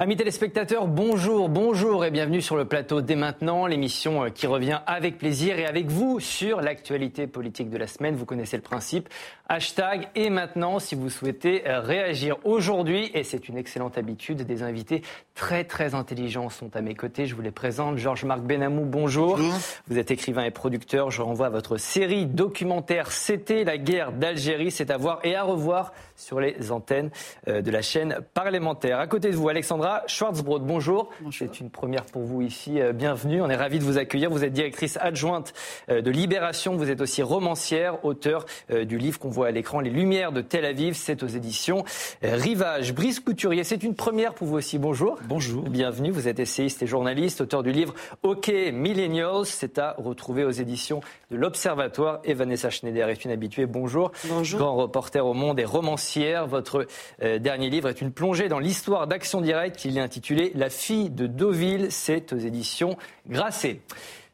Amis téléspectateurs, bonjour, bonjour et bienvenue sur le plateau dès maintenant, l'émission euh, qui revient avec plaisir et avec vous sur l'actualité politique de la semaine. Vous connaissez le principe. Hashtag et maintenant si vous souhaitez euh, réagir aujourd'hui, et c'est une excellente habitude, des invités très très intelligents sont à mes côtés. Je vous les présente. Georges-Marc Benamou, bonjour. bonjour. Vous êtes écrivain et producteur. Je renvoie à votre série documentaire C'était la guerre d'Algérie. C'est à voir et à revoir sur les antennes euh, de la chaîne parlementaire. À côté de vous, Alexandra Schwarzbrod, bonjour. C'est une première pour vous ici. Euh, bienvenue. On est ravis de vous accueillir. Vous êtes directrice adjointe de Libération. Vous êtes aussi romancière, auteur du livre qu'on voit à l'écran, Les Lumières de Tel Aviv. C'est aux éditions Rivage. Brice Couturier, c'est une première pour vous aussi. Bonjour. Bonjour. Bienvenue. Vous êtes essayiste et journaliste, auteur du livre OK Millennials. C'est à retrouver aux éditions de l'Observatoire. Et Vanessa Schneider est une habituée. Bonjour. Bonjour. Grand reporter au monde et romancier votre euh, dernier livre est une plongée dans l'histoire d'Action Directe qu'il est intitulé La fille de Deauville. C'est aux éditions Grasset.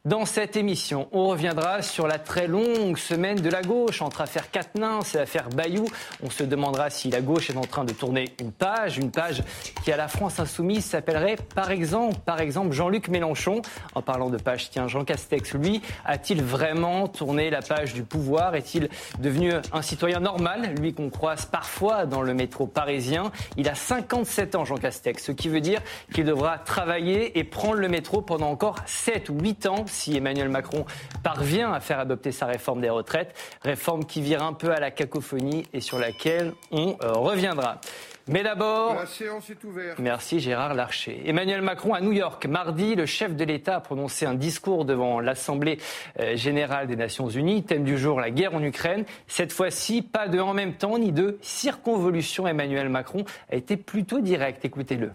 Dans cette émission, on reviendra sur la très longue semaine de la gauche entre affaire Quatennens et affaire Bayou. On se demandera si la gauche est en train de tourner une page, une page qui à la France insoumise s'appellerait par exemple, par exemple Jean-Luc Mélenchon. En parlant de page, tiens, Jean Castex, lui, a-t-il vraiment tourné la page du pouvoir? Est-il devenu un citoyen normal, lui qu'on croise parfois dans le métro parisien? Il a 57 ans, Jean Castex, ce qui veut dire qu'il devra travailler et prendre le métro pendant encore 7 ou 8 ans si Emmanuel Macron parvient à faire adopter sa réforme des retraites, réforme qui vire un peu à la cacophonie et sur laquelle on euh, reviendra. Mais d'abord, la séance est ouverte. Merci Gérard Larcher. Emmanuel Macron à New York. Mardi, le chef de l'État a prononcé un discours devant l'Assemblée euh, générale des Nations Unies. Thème du jour, la guerre en Ukraine. Cette fois-ci, pas de en même temps ni de circonvolution. Emmanuel Macron a été plutôt direct. Écoutez-le.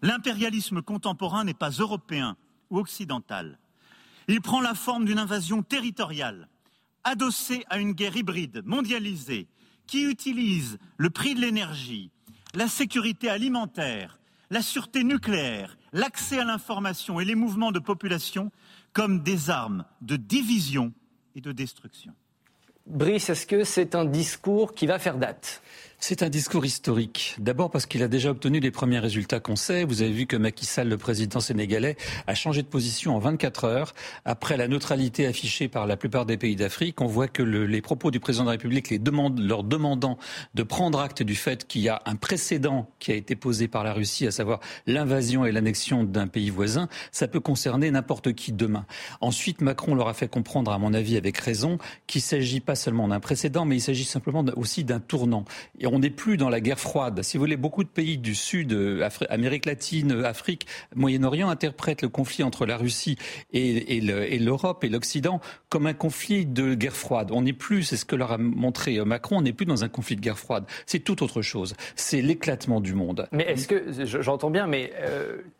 L'impérialisme contemporain n'est pas européen ou occidentale. Il prend la forme d'une invasion territoriale, adossée à une guerre hybride, mondialisée, qui utilise le prix de l'énergie, la sécurité alimentaire, la sûreté nucléaire, l'accès à l'information et les mouvements de population comme des armes de division et de destruction. Brice, est-ce que c'est un discours qui va faire date? C'est un discours historique. D'abord parce qu'il a déjà obtenu les premiers résultats qu'on sait. Vous avez vu que Macky Sall, le président sénégalais, a changé de position en 24 heures. Après la neutralité affichée par la plupart des pays d'Afrique, on voit que le, les propos du président de la République leur demandant de prendre acte du fait qu'il y a un précédent qui a été posé par la Russie, à savoir l'invasion et l'annexion d'un pays voisin, ça peut concerner n'importe qui demain. Ensuite, Macron leur a fait comprendre, à mon avis avec raison, qu'il s'agit pas seulement d'un précédent, mais il s'agit simplement aussi d'un tournant. Et on n'est plus dans la guerre froide. Si vous voulez, beaucoup de pays du Sud, euh, Amérique latine, euh, Afrique, Moyen-Orient interprètent le conflit entre la Russie et, et l'Europe et l'Occident comme un conflit de guerre froide. On n'est plus, c'est ce que leur a montré euh, Macron, on n'est plus dans un conflit de guerre froide. C'est tout autre chose. C'est l'éclatement du monde. Mais est-ce que, j'entends bien, mais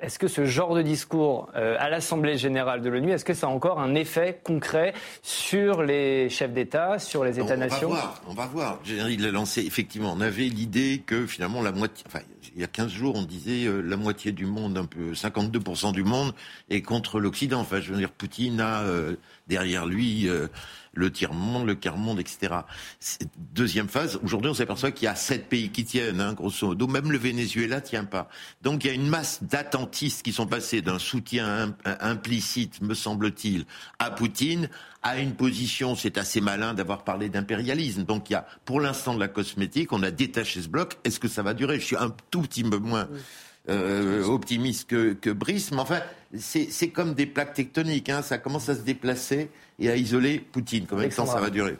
est-ce que ce genre de discours à l'Assemblée générale de l'ONU, est-ce que ça a encore un effet concret sur les chefs d'État, sur les États-nations On va voir. On va voir. Il l'a lancé effectivement avait l'idée que finalement la moitié, il y a 15 jours, on disait euh, la moitié du monde, un peu 52% du monde est contre l'Occident. Enfin, je veux dire, Poutine a euh, derrière lui euh, le tiers-monde, le quart-monde, etc. Deuxième phase, aujourd'hui, on s'aperçoit qu'il y a sept pays qui tiennent, hein, grosso modo. Même le Venezuela tient pas. Donc, il y a une masse d'attentistes qui sont passés d'un soutien implicite, me semble-t-il, à Poutine à une position, c'est assez malin d'avoir parlé d'impérialisme. Donc il y a pour l'instant de la cosmétique, on a détaché ce bloc. Est-ce que ça va durer? Je suis tout petit peu moins euh, optimiste que, que Brice, mais enfin, c'est comme des plaques tectoniques. Hein. Ça commence à se déplacer et à isoler Poutine. Combien de temps ça va durer?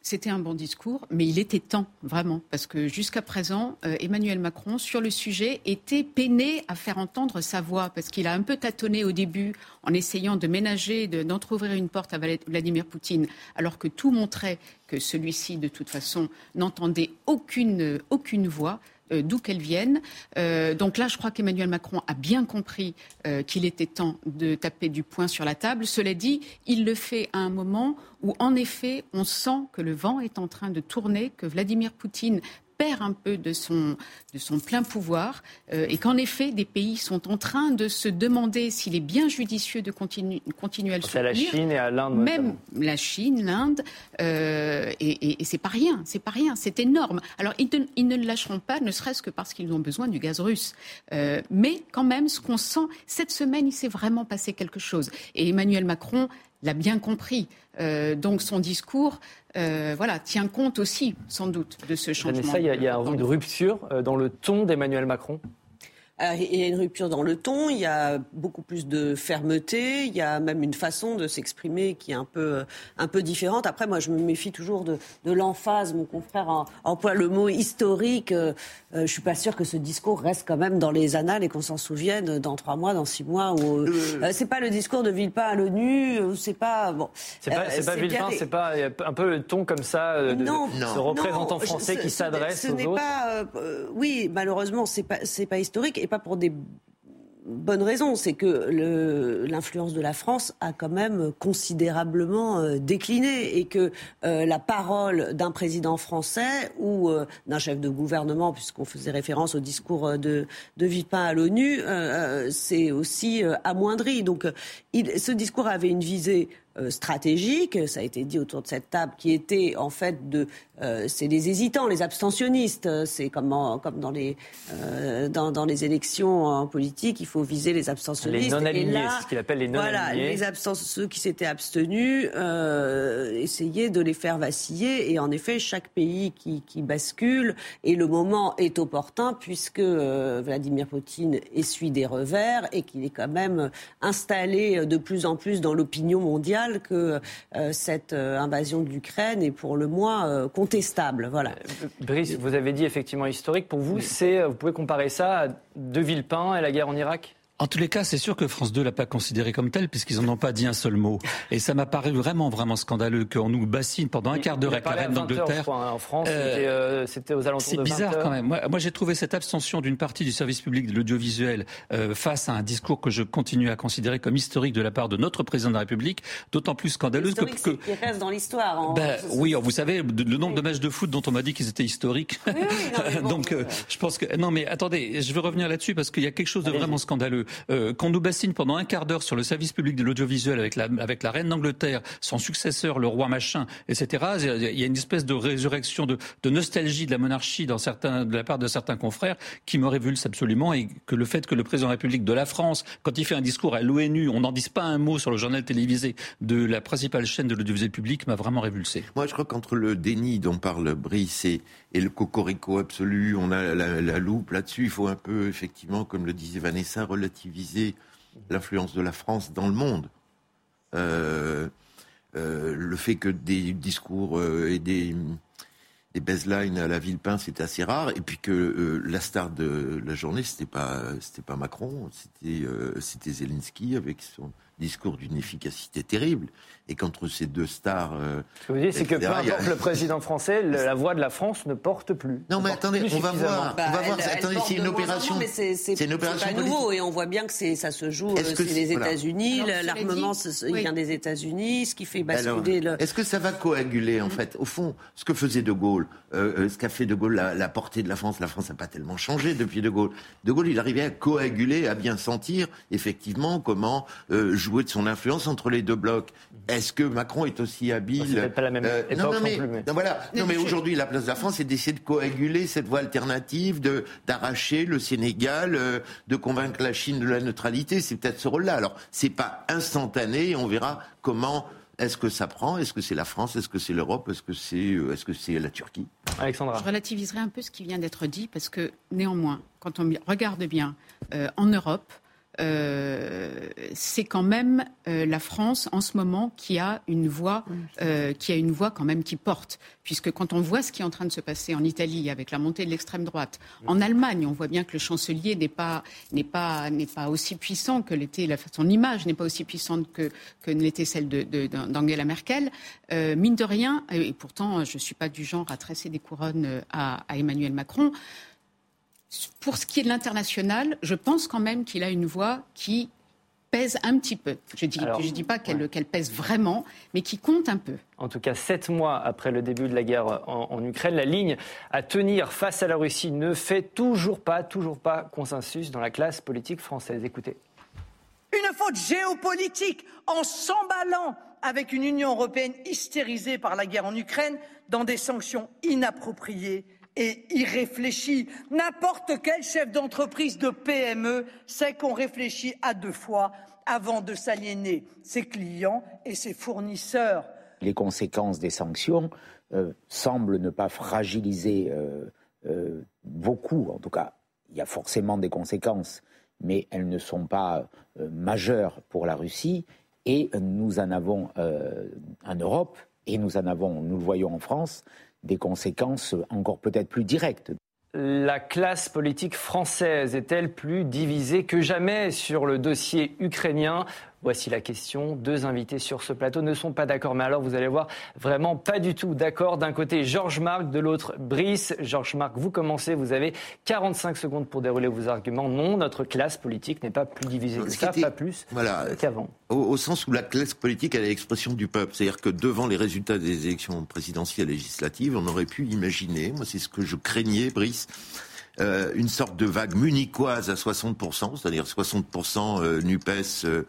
C'était un bon discours, mais il était temps, vraiment, parce que jusqu'à présent, euh, Emmanuel Macron, sur le sujet, était peiné à faire entendre sa voix, parce qu'il a un peu tâtonné au début en essayant de ménager, d'entrouvrir une porte à Vladimir Poutine, alors que tout montrait que celui-ci, de toute façon, n'entendait aucune, aucune voix. Euh, d'où qu'elles viennent. Euh, donc là, je crois qu'Emmanuel Macron a bien compris euh, qu'il était temps de taper du poing sur la table. Cela dit, il le fait à un moment où, en effet, on sent que le vent est en train de tourner, que Vladimir Poutine perd un peu de son, de son plein pouvoir euh, et qu'en effet, des pays sont en train de se demander s'il est bien judicieux de continuer à le soutenir. à la Chine et à l'Inde. Même la Chine, l'Inde, euh, et, et, c'est pas rien, c'est pas rien, c'est énorme. Alors ils, ils, ne le lâcheront pas, ne serait-ce que parce qu'ils ont besoin du gaz russe. Euh, mais quand même, ce qu'on sent, cette semaine, il s'est vraiment passé quelque chose. Et Emmanuel Macron l'a bien compris. Euh, donc son discours euh, voilà, tient compte aussi, sans doute, de ce changement. il y a, il y a une rupture euh, dans le ton d'Emmanuel Macron? Il y a une rupture dans le ton, il y a beaucoup plus de fermeté, il y a même une façon de s'exprimer qui est un peu, un peu différente. Après, moi, je me méfie toujours de, de l'emphase. Mon confrère emploie le mot historique. Euh, je suis pas sûr que ce discours reste quand même dans les annales et qu'on s'en souvienne dans trois mois, dans six mois. Ou, euh, c'est pas le discours de Villepin à l'ONU, c'est pas bon. C'est pas, c'est pas Villepin, c'est pas un peu le ton comme ça euh, de, non, ce représentant français qui s'adresse aux autres. Pas, oui, malheureusement, c'est pas, c'est pas historique pas pour des bonnes raisons. C'est que l'influence de la France a quand même considérablement euh, décliné et que euh, la parole d'un président français ou euh, d'un chef de gouvernement, puisqu'on faisait référence au discours de, de Vipin à l'ONU, c'est aussi amoindri. Donc ce discours avait une visée stratégique, ça a été dit autour de cette table, qui était en fait de euh, c'est les hésitants, les abstentionnistes. C'est comme, comme dans, les, euh, dans, dans, les élections en politique, il faut viser les abstentionnistes. Les non-alignés, c'est ce qu'il appelle les non-alignés. Voilà, les ceux qui s'étaient abstenus, euh, essayer de les faire vaciller. Et en effet, chaque pays qui, qui bascule, et le moment est opportun, puisque euh, Vladimir Poutine essuie des revers et qu'il est quand même installé de plus en plus dans l'opinion mondiale que cette invasion de l'Ukraine est pour le moins stable, Voilà. Euh, Brice, vous avez dit effectivement historique. Pour vous, c'est, vous pouvez comparer ça à De Villepin et la guerre en Irak? En tous les cas, c'est sûr que France 2 l'a pas considéré comme tel, puisqu'ils n'en ont pas dit un seul mot. Et ça m'a paru vraiment, vraiment scandaleux qu'on nous bassine pendant un quart d'heure avec la reine d'Angleterre. Hein, en France, euh, c'était aux alentours de C'est bizarre quand même. Moi, moi j'ai trouvé cette abstention d'une partie du service public de l'audiovisuel euh, face à un discours que je continue à considérer comme historique de la part de notre président de la République, d'autant plus scandaleux que, que... qui reste dans l'histoire. Ben, oui, vous savez, le nombre de matchs de foot dont on m'a dit qu'ils étaient historiques. Oui, oui, Donc, euh, je pense que non, mais attendez, je veux revenir là-dessus parce qu'il y a quelque chose de vraiment scandaleux. Euh, qu'on nous bassine pendant un quart d'heure sur le service public de l'audiovisuel avec la, reine d'Angleterre, son successeur, le roi machin, etc. Il y a une espèce de résurrection, de, nostalgie de la monarchie dans certains, de la part de certains confrères qui me révulse absolument et que le fait que le président de la République de la France, quand il fait un discours à l'ONU, on n'en dise pas un mot sur le journal télévisé de la principale chaîne de l'audiovisuel public m'a vraiment révulsé. Moi, je crois qu'entre le déni dont parle Brice et, le cocorico absolu, on a la loupe là-dessus. Il faut un peu, effectivement, comme le disait Vanessa, relativiser l'influence de la France dans le monde. Euh, euh, le fait que des discours euh, et des, des baselines à la Villepin, c'était assez rare. Et puis que la star de la journée, c'était pas, c'était pas Macron, c'était, c'était Zelensky avec son discours d'une efficacité terrible et qu'entre ces deux stars. Euh, Ce que vous dites, c'est que peu importe le président français, la voix de la France ne porte plus. Non, mais attendez, on va voir. on va voir. attendez, c'est une opération. C'est une opération pas nouveau et on voit bien que ça se joue. Euh, c'est les États-Unis, l'armement vient des États-Unis, ce qui fait basculer. Le... Est-ce que ça va coaguler en fait? Au fond, ce que faisait De Gaulle, euh, ce qu'a fait De Gaulle, la, portée de la France, la France n'a pas tellement changé depuis De Gaulle. De Gaulle, il arrivait à coaguler, à bien sentir effectivement comment jouer de son influence entre les deux blocs. Est-ce que Macron est aussi habile C'est pas la même euh, non, mais, voilà. Non, mais aujourd'hui, la place de la France, c'est d'essayer de coaguler cette voie alternative, de d'arracher le Sénégal, euh, de convaincre la Chine de la neutralité. C'est peut-être ce rôle-là. Alors, c'est pas instantané. On verra comment. Est-ce que ça prend Est-ce que c'est la France? Est-ce que c'est l'Europe? Est-ce que c'est euh, est-ce que c'est la Turquie? Alexandra. Je relativiserai un peu ce qui vient d'être dit parce que néanmoins, quand on regarde bien en Europe, euh, c'est quand même euh, la France en ce moment qui a une voix, euh, qui a une voix quand même qui porte, puisque quand on voit ce qui est en train de se passer en Italie avec la montée de l'extrême droite, en Allemagne, on voit bien que le chancelier n'est pas n'est pas n'est pas aussi puissant que l'était son image n'est pas aussi puissante que que l'était celle d'Angela Merkel. mine de rien, et pourtant je suis pas du genre à tresser des couronnes à, à Emmanuel Macron. Pour ce qui est de l'international, je pense quand même qu'il a une voix qui pèse un petit peu. Je ne dis, je dis pas qu'elle pèse vraiment, mais qui compte un peu. En tout cas, sept mois après le début de la guerre en, Ukraine, la ligne à tenir face à la Russie ne fait toujours pas, toujours pas consensus dans la classe politique française. Écoutez. Une faute géopolitique en s'emballant avec une Union européenne hystérisée par la guerre en Ukraine dans des sanctions inappropriées et irréfléchies. N'importe quel chef d'entreprise de PME sait qu'on réfléchit à deux fois avant de s'aliéner ses clients et ses fournisseurs. Les conséquences des sanctions euh, semblent ne pas fragiliser euh, euh, beaucoup, en tout cas, il y a forcément des conséquences, mais elles ne sont pas majeures pour la Russie. Et nous en avons en Europe, et nous en avons, nous le voyons en France, des conséquences encore peut-être plus directes. La classe politique française est-elle plus divisée que jamais sur le dossier ukrainien? Voici la question. Deux invités sur ce plateau ne sont pas d'accord. Mais alors, vous allez voir, vraiment pas du tout d'accord. D'un côté, Georges Marc, de l'autre, Brice. Georges Marc, vous commencez. Vous avez 45 secondes pour dérouler vos arguments. Non, notre classe politique n'est pas plus divisée que ça, pas plus qu'avant. Au, sens où la classe politique est l'expression du peuple. C'est-à-dire que devant les résultats des élections présidentielles et législatives, on aurait pu imaginer, moi c'est ce que je craignais, Brice, euh, une sorte de vague munichoise à 60%, c'est-à-dire 60% euh, NUPES euh,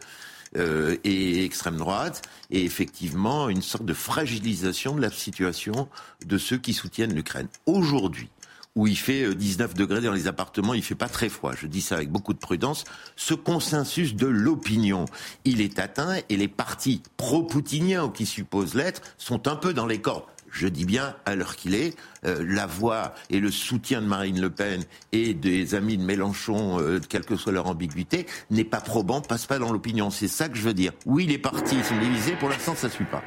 euh, et extrême droite, et effectivement une sorte de fragilisation de la situation de ceux qui soutiennent l'Ukraine. Aujourd'hui, où il fait 19 euh, degrés dans les appartements, il fait pas très froid. Je dis ça avec beaucoup de prudence. Ce consensus de l'opinion, il est atteint et les partis pro-poutiniens qui supposent l'être sont un peu dans les corps je dis bien à l'heure qu'il est, euh, la voix et le soutien de Marine Le Pen et des amis de Mélenchon, euh, quelle que soit leur ambiguïté, n'est pas probant, passe pas dans l'opinion. C'est ça que je veux dire. Oui, les partis sont divisés, pour l'instant ça ne suit pas.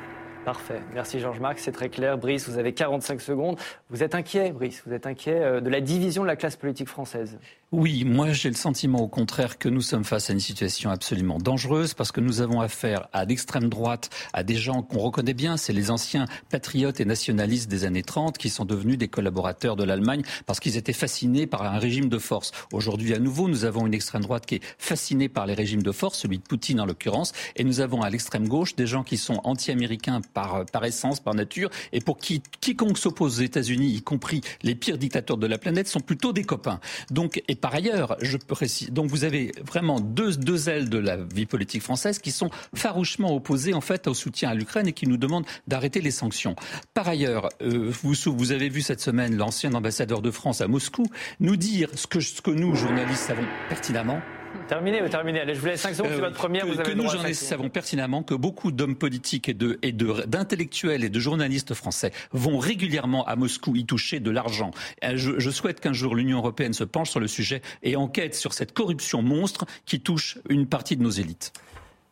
Parfait. Merci Georges-Marc, c'est très clair. Brice, vous avez 45 secondes. Vous êtes inquiet, Brice, vous êtes inquiet euh, de la division de la classe politique française? Oui, moi j'ai le sentiment au contraire que nous sommes face à une situation absolument dangereuse parce que nous avons affaire à l'extrême droite, à des gens qu'on reconnaît bien, c'est les anciens patriotes et nationalistes des années 30 qui sont devenus des collaborateurs de l'Allemagne parce qu'ils étaient fascinés par un régime de force. Aujourd'hui à nouveau, nous avons une extrême droite qui est fascinée par les régimes de force, celui de Poutine en l'occurrence, et nous avons à l'extrême gauche des gens qui sont anti-américains par, par essence, par nature, et pour qui quiconque s'oppose aux États-Unis, y compris les pires dictateurs de la planète, sont plutôt des copains. Donc, par ailleurs, je précise, donc vous avez vraiment deux, deux ailes de la vie politique française qui sont farouchement opposées en fait au soutien à l'Ukraine et qui nous demandent d'arrêter les sanctions. Par ailleurs, euh, vous, vous avez vu cette semaine l'ancien ambassadeur de France à Moscou nous dire ce que, ce que nous, journalistes, savons pertinemment, Terminé, terminé. Allez, je vous laisse 5 secondes, c'est euh, votre première. Que, nous, journalistes, savons pertinemment que beaucoup d'hommes politiques et de et d'intellectuels et de journalistes français vont régulièrement à Moscou y toucher de l'argent. Euh, je, je souhaite qu'un jour l'Union européenne se penche sur le sujet et enquête sur cette corruption monstre qui touche une partie de nos élites.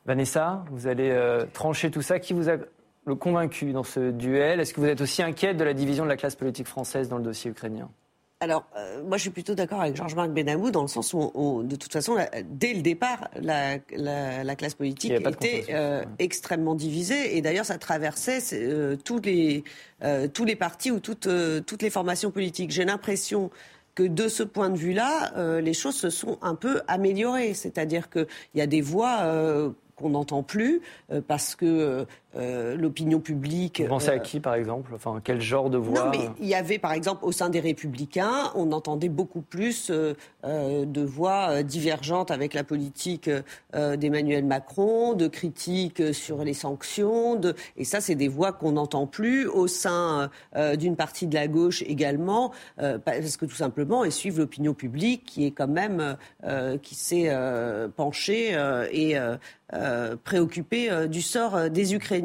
Vanessa, vous allez euh, trancher tout ça. Qui vous a le convaincu dans ce duel? Est-ce que vous êtes aussi inquiète de la division de la classe politique française dans le dossier ukrainien? Alors, euh, moi, je suis plutôt d'accord avec Georges-Marc Benamou dans le sens où, de toute façon, dès le départ, la, classe politique était euh, extrêmement divisée. Et d'ailleurs, ça traversait euh, tous, les, tous les partis ou toutes, toutes les formations politiques. J'ai l'impression que de ce point de vue-là, les choses se sont un peu améliorées. C'est-à-dire qu'il y a des voix qu'on n'entend plus parce que euh, l'opinion publique. Vous pensez à euh, qui, par exemple? Enfin, quel genre de voix? Non, mais il y avait, par exemple, au sein des Républicains, on entendait beaucoup plus euh, de voix divergentes avec la politique d'Emmanuel Macron, de critiques sur les sanctions, de... et ça, c'est des voix qu'on n'entend plus au sein d'une partie de la gauche également, parce que tout simplement, ils suivent l'opinion publique qui est quand même qui s'est penchée et préoccupée du sort des Ukrainiens.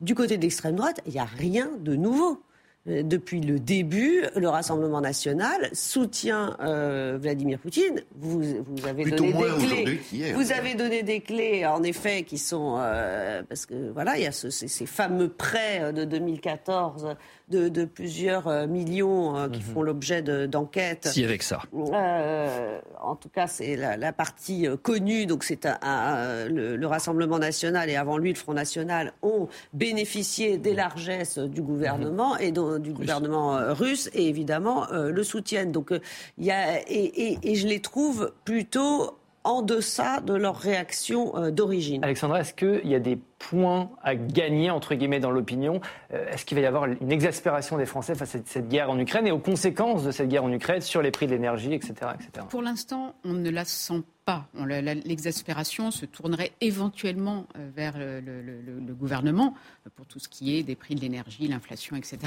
Du côté de l'extrême droite, il n'y a rien de nouveau. Euh, depuis le début, le Rassemblement national soutient euh, Vladimir Poutine. Vous, vous avez donné des clés. vous avez donné des clés, en effet, qui sont euh, parce que voilà, il y a ces, ces, fameux prêts de 2014 de, plusieurs euh, millions euh, qui mhm. font l'objet d'enquêtes. si avec ça. Euh, en tout cas, c'est la, partie connue. Donc c'est le, Rassemblement national et avant lui le Front national ont bénéficié des largesses du gouvernement mhm. et du gouvernement russe et évidemment le soutiennent. Donc il y a et, et je les trouve plutôt en deçà de leur réaction euh, d'origine. Alexandra, est-ce qu'il y a des points à gagner, entre guillemets, dans l'opinion euh, Est-ce qu'il va y avoir une exaspération des Français face à cette guerre en Ukraine et aux conséquences de cette guerre en Ukraine sur les prix de l'énergie, etc., etc. Pour l'instant, on ne la sent pas. L'exaspération se tournerait éventuellement euh, vers le, gouvernement pour tout ce qui est des prix de l'énergie, l'inflation, etc.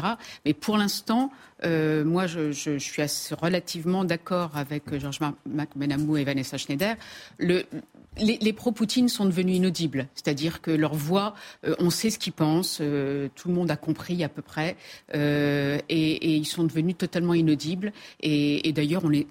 Mais pour l'instant, euh, moi, je, suis relativement d'accord avec Georges McMenamou et Vanessa Schneider. Les, pro-Poutine sont devenus inaudibles, c'est-à-dire que leur voix, euh, on sait ce qu'ils pensent, tout le monde a compris à peu près, et, ils sont devenus totalement inaudibles. Et d'ailleurs, on les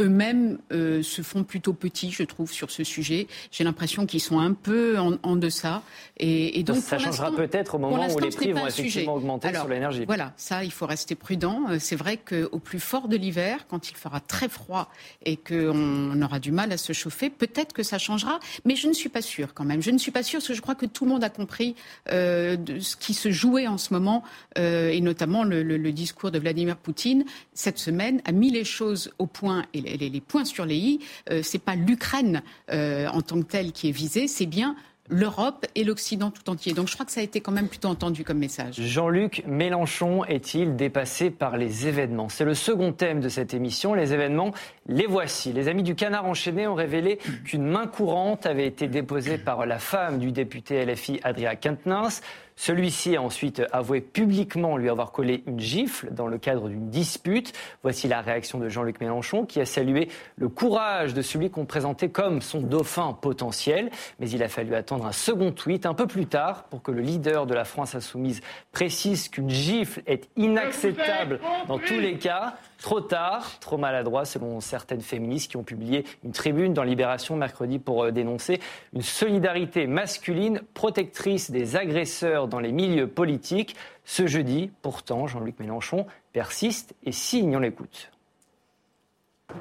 eux-mêmes euh, se font plutôt petits, je trouve, sur ce sujet. J'ai l'impression qu'ils sont un peu en, deçà. Et, donc, ça changera peut-être au moment où les prix vont effectivement augmenter sur l'énergie. Voilà, ça, il faut rester prudent. Euh, c'est vrai qu'au plus fort de l'hiver, quand il fera très froid et qu'on aura du mal à se chauffer, peut-être que ça changera. Mais je ne suis pas sûre quand même. Je ne suis pas sûre parce que je crois que tout le monde a compris euh, de ce qui se jouait en ce moment, et notamment le, le discours de Vladimir Poutine cette semaine a mis les choses au les, points sur les i, euh, c'est pas l'Ukraine euh, en tant que telle qui est visée, c'est bien l'Europe et l'Occident tout entier. Donc je crois que ça a été quand même plutôt entendu comme message. Jean-Luc Mélenchon est-il dépassé par les événements? C'est le second thème de cette émission. Les événements, les voici. Les amis du canard enchaîné ont révélé qu'une main courante avait été déposée par la femme du député LFI Adria Quintens celui-ci a ensuite avoué publiquement lui avoir collé une gifle dans le cadre d'une dispute. Voici la réaction de Jean-Luc Mélenchon qui a salué le courage de celui qu'on présentait comme son dauphin potentiel. Mais il a fallu attendre un second tweet un peu plus tard pour que le leader de la France insoumise précise qu'une gifle est inacceptable dans tous les cas. Trop tard, trop maladroit selon certaines féministes qui ont publié une tribune dans Libération mercredi pour euh, dénoncer une solidarité masculine protectrice des agresseurs dans les milieux politiques. Ce jeudi, pourtant, Jean-Luc Mélenchon persiste et signe, on l'écoute.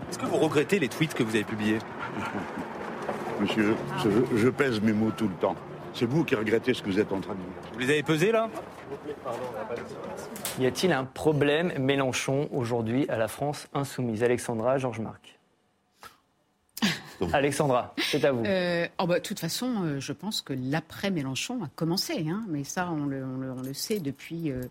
Est-ce que vous regrettez les tweets que vous avez publiés? Monsieur, je, pèse mes mots tout le temps. C'est vous qui regrettez ce que vous êtes en train de dire. Vous les avez pesés là y a-t-il un problème Mélenchon aujourd'hui à la France insoumise? Alexandra, Georges Marc. Alexandra, c'est à vous. Euh, oh bah, de toute façon, euh, je pense que l'après-Mélenchon a commencé, hein, mais ça, on le, sait depuis, euh,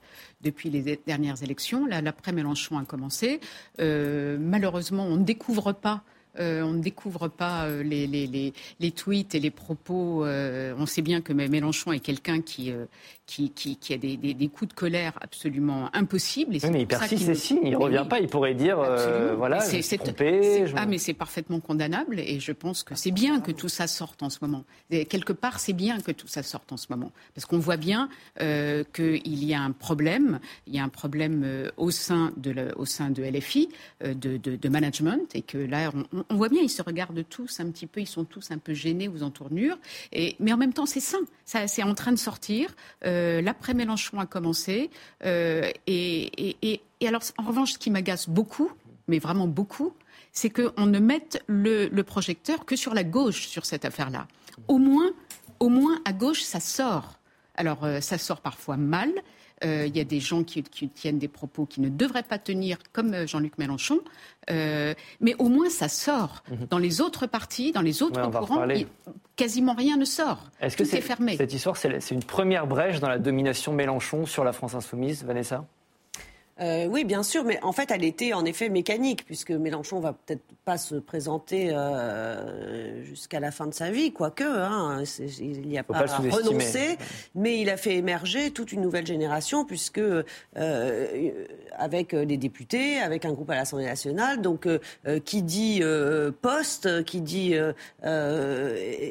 depuis les dernières élections. L'après-Mélenchon a commencé. malheureusement, on ne découvre pas euh, on ne découvre pas euh, les, les, tweets et les propos. Euh, on sait bien que Mélenchon est quelqu'un qui, qui, qui, a des, des, coups de colère absolument impossibles. Et mais il persiste signe, il ne revient pas. Il pourrait dire voilà, c'est trompé. Ah, mais c'est parfaitement condamnable et je pense que c'est bien que tout ça sorte en ce moment. Et quelque part, c'est bien que tout ça sorte en ce moment. Parce qu'on voit bien qu'il y a un problème. Il y a un problème au, sein de au sein de LFI, de, de, de management, et que là, on, on, voit bien, ils se regardent tous un petit peu, ils sont tous un peu gênés aux entournures. Mais en même temps, c'est sain. Ça, c'est en train de sortir. Euh, l'après Mélenchon a commencé. Euh, et, alors, en revanche, ce qui m'agace beaucoup, mais vraiment beaucoup, c'est qu'on ne mette le, projecteur que sur la gauche sur cette affaire-là. Au moins, au moins à gauche, ça sort. Alors, euh, ça sort parfois mal. Il y a des gens qui, tiennent des propos qui ne devraient pas tenir, comme Jean-Luc Mélenchon. Euh, mais au moins ça sort. Mhm. Dans les autres partis, dans les autres courants, quasiment rien ne sort. Est-ce que c'est fermé Cette histoire, c'est une première brèche dans la domination Mélenchon sur la France insoumise, Vanessa? Euh, oui, bien sûr, mais en fait, elle était en effet mécanique, puisque Mélenchon va peut-être pas se présenter euh, jusqu'à la fin de sa vie, quoique hein, il n'y a pas, à renoncer, mais il a fait émerger toute une nouvelle génération, puisque euh, avec des députés, avec un groupe à l'Assemblée nationale, donc qui dit poste, qui dit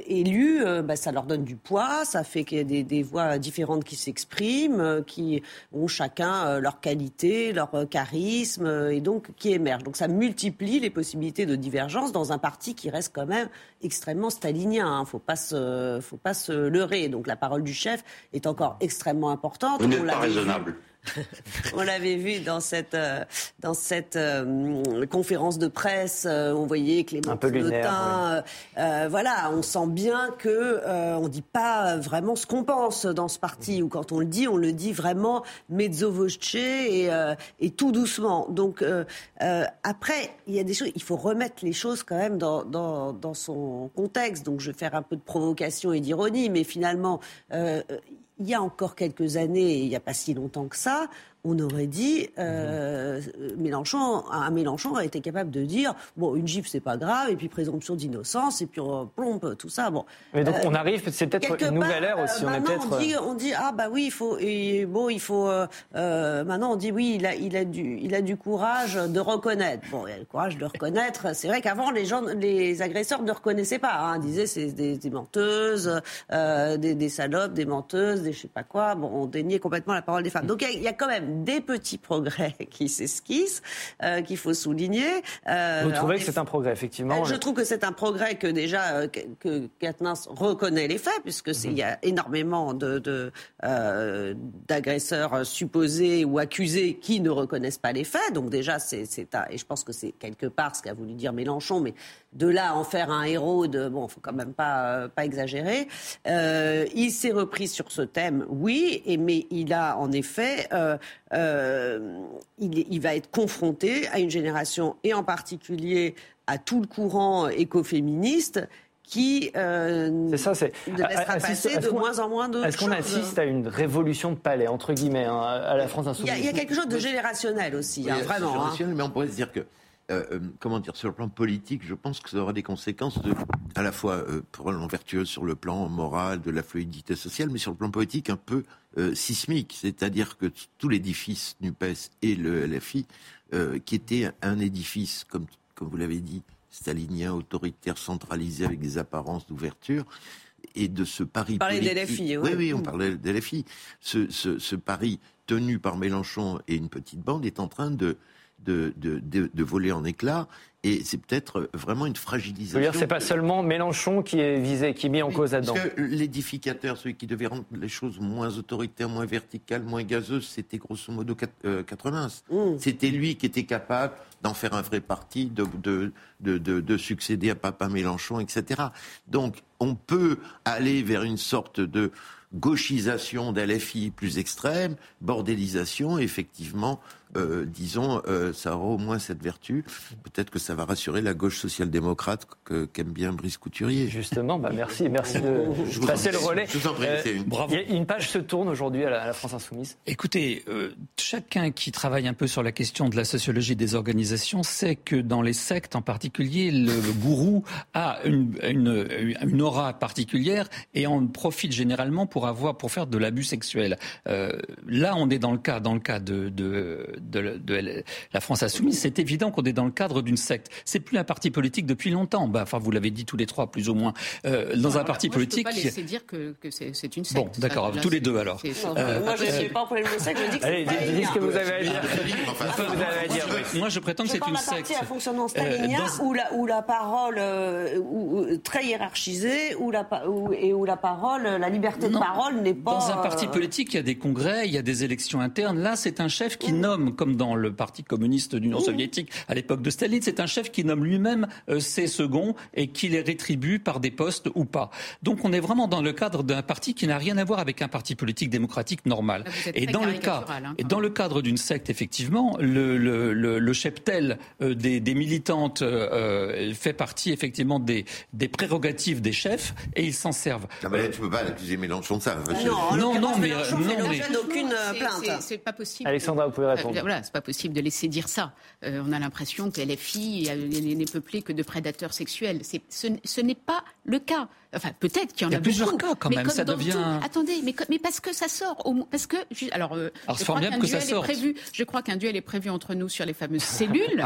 élu, bah, ça leur donne du poids, ça fait qu'il y a des, des voix différentes qui s'expriment, qui ont chacun leur qualité leur euh, charisme, euh, et donc qui émergent. Donc ça multiplie les possibilités de divergence dans un parti qui reste quand même extrêmement stalinien. Il hein. ne faut pas se, faut pas se leurrer. Donc la parole du chef est encore extrêmement importante. Vous n'êtes pas raisonnable. on l'avait vu dans cette, euh, dans cette euh, conférence de presse. euh, on voyait Clément Notin, euh, voilà, on sent bien que on dit pas vraiment ce qu'on pense dans ce parti. Ou quand on le dit, on le dit vraiment mezzo voce et, et tout doucement. Donc après, il y a des choses. Il faut remettre les choses quand même dans, dans, dans son contexte. Donc je vais faire un peu de provocation et d'ironie, mais finalement. Il y a encore quelques années, il n'y a pas si longtemps que ça, on aurait dit euh, Mélenchon, un Mélenchon aurait été capable de dire bon une gifle c'est pas grave et puis présomption d'innocence et puis on plombe tout ça bon. Mais donc Euh, on arrive, c'est peut-être une nouvelle ère aussi. euh, on est peut-être. on dit, on dit, ah bah oui, il faut et bon, il faut euh, euh, maintenant on dit oui, il a il a du il a du courage de reconnaître. Bon, il a le courage de reconnaître. C'est vrai qu'avant les gens les agresseurs ne reconnaissaient pas. Hein, disaient c'est des, des menteuses, euh, des, des salopes, des menteuses, des je sais pas quoi. Bon, on déniait complètement la parole des femmes. Donc il y a- il y, a quand même des petits progrès qui s'esquissent euh, qu'il faut souligner. Euh, Vous trouvez que c'est un progrès, effectivement je trouve que c'est un progrès que déjà euh, que, Quatennens reconnaît les faits, puisque c'est- il y a énormément de, euh, d'agresseurs supposés ou accusés qui ne reconnaissent pas les faits. Donc déjà, c'est, et je pense que c'est quelque part ce qu'a voulu dire Mélenchon, mais de là à en faire un héros, de bon, faut quand même pas euh, pas exagérer. Euh, il s'est repris sur ce thème, oui, et mais il a en effet, euh, il, il va être confronté à une génération et en particulier à tout le courant écoféministe qui euh, C'est ça, c'est. ne laissera Assiste- passer de moins en moins de Est-ce qu'on choses. assiste à une révolution de palais, entre guillemets, hein, à la France insoumise a, il y a quelque chose de générationnel aussi, hein, Oui, vraiment. hein. Mais on pourrait se dire que, euh, euh, comment dire, sur le plan politique, je pense que ça aura des conséquences de, à la fois euh, probablement vertueuses sur le plan moral, de la fluidité sociale, mais sur le plan politique un peu euh, sismique. C'est-à-dire que tout l'édifice NUPES et le LFI, euh, qui était un édifice, comme, comme vous l'avez dit, stalinien, autoritaire, centralisé avec des apparences d'ouverture, et de ce pari parlez politique. d'LFI, oui. oui. oui, on Mm. parlait d'LFI. Ce, ce, ce pari tenu par Mélenchon et une petite bande est en train de, de, de, de, de voler en éclats. Et c'est peut-être vraiment une fragilisation. c'est pas seulement Mélenchon qui est visé, qui est mis en cause là-dedans. Parce que l'édificateur, celui qui devait rendre les choses moins autoritaires, moins verticales, moins gazeuses, c'était grosso modo Cat- euh, Quatremince. Mm. C'était lui qui était capable d'en faire un vrai parti, de, de, de, de, de succéder à Papa Mélenchon, etc. Donc, on peut aller vers une sorte de gauchisation d'LFI plus extrême, bordélisation, effectivement, euh, disons, euh, ça aura au moins cette vertu. Peut-être que ça va rassurer la gauche social-démocrate que- qu'aime bien Brice Couturier. Justement, bah merci, merci de Je vous en passer le relais. Je vous en prie, c'est une- Bravo. une page se tourne aujourd'hui à, la- à la France Insoumise. Écoutez, euh, chacun qui travaille un peu sur la question de la sociologie des organisations sait que dans les sectes en particulier, le, le gourou a une, une, une aura particulière et en profite généralement pour avoir pour faire de l'abus sexuel. Euh, là, on est dans le cas dans le cas de de, de, de la France insoumise. C'est évident qu'on est dans le cadre d'une secte. C'est plus un parti politique depuis longtemps. Bah, enfin, vous l'avez dit tous les trois plus ou moins. Euh, dans un Alors, parti moi, politique. Je peux pas laisser dire que, que c'est c'est une secte. Bon, d'accord, tous les c'est- deux, alors. c'est- c'est- Euh, moi, je ne suis pas en problème de sexe, je dis que Allez, c'est dites ce que vous avez à dire. Enfin, Qu'est-ce que vous avez à dire, Brice Moi, je prétends que c'est une secte. à fonctionnement stalinien Euh, dans- où, la, où la parole euh, où- très hiérarchisée où la, où- et où la parole, la liberté de parole n'est pas. Dans un parti politique, il y a des congrès, il y a des élections internes. Là, c'est un chef qui nomme, comme dans le Parti communiste d'Union soviétique à l'époque de Staline, c'est un chef qui nomme lui-même euh, ses seconds et qui les rétribue par des postes ou pas. Donc, on est vraiment dans le cadre d'un parti qui n'a rien à voir avec un parti politique démocratique normal. Là, Et dans le cas, hein, et dans le cadre d'une secte, effectivement, le, le, le, le cheptel euh, des, des militantes euh, fait partie effectivement des, des prérogatives des chefs et ils s'en servent. Ah ben là, tu peux pas accuser Mélenchon de ça. Je- Non, Non, non, mais, euh, non, mais- euh, C'est- plainte. C'est pas possible. Alexandra, vous pouvez répondre. Voilà, c'est pas possible de laisser dire ça. Euh, on a l'impression que LFI n'est peuplé que de prédateurs sexuels. Ce n'est pas le cas. Enfin, peut-être qu'il y en Il y a, a plusieurs beaucoup, cas, quand mais même, comme ça dans devient- tout- Attendez, mais, mais parce que ça sort. Au, parce que alors, euh, Alors, je c'est crois formidable qu'un que ça duel est sorte. prévu. Je crois qu'un duel est prévu entre nous sur les fameuses cellules.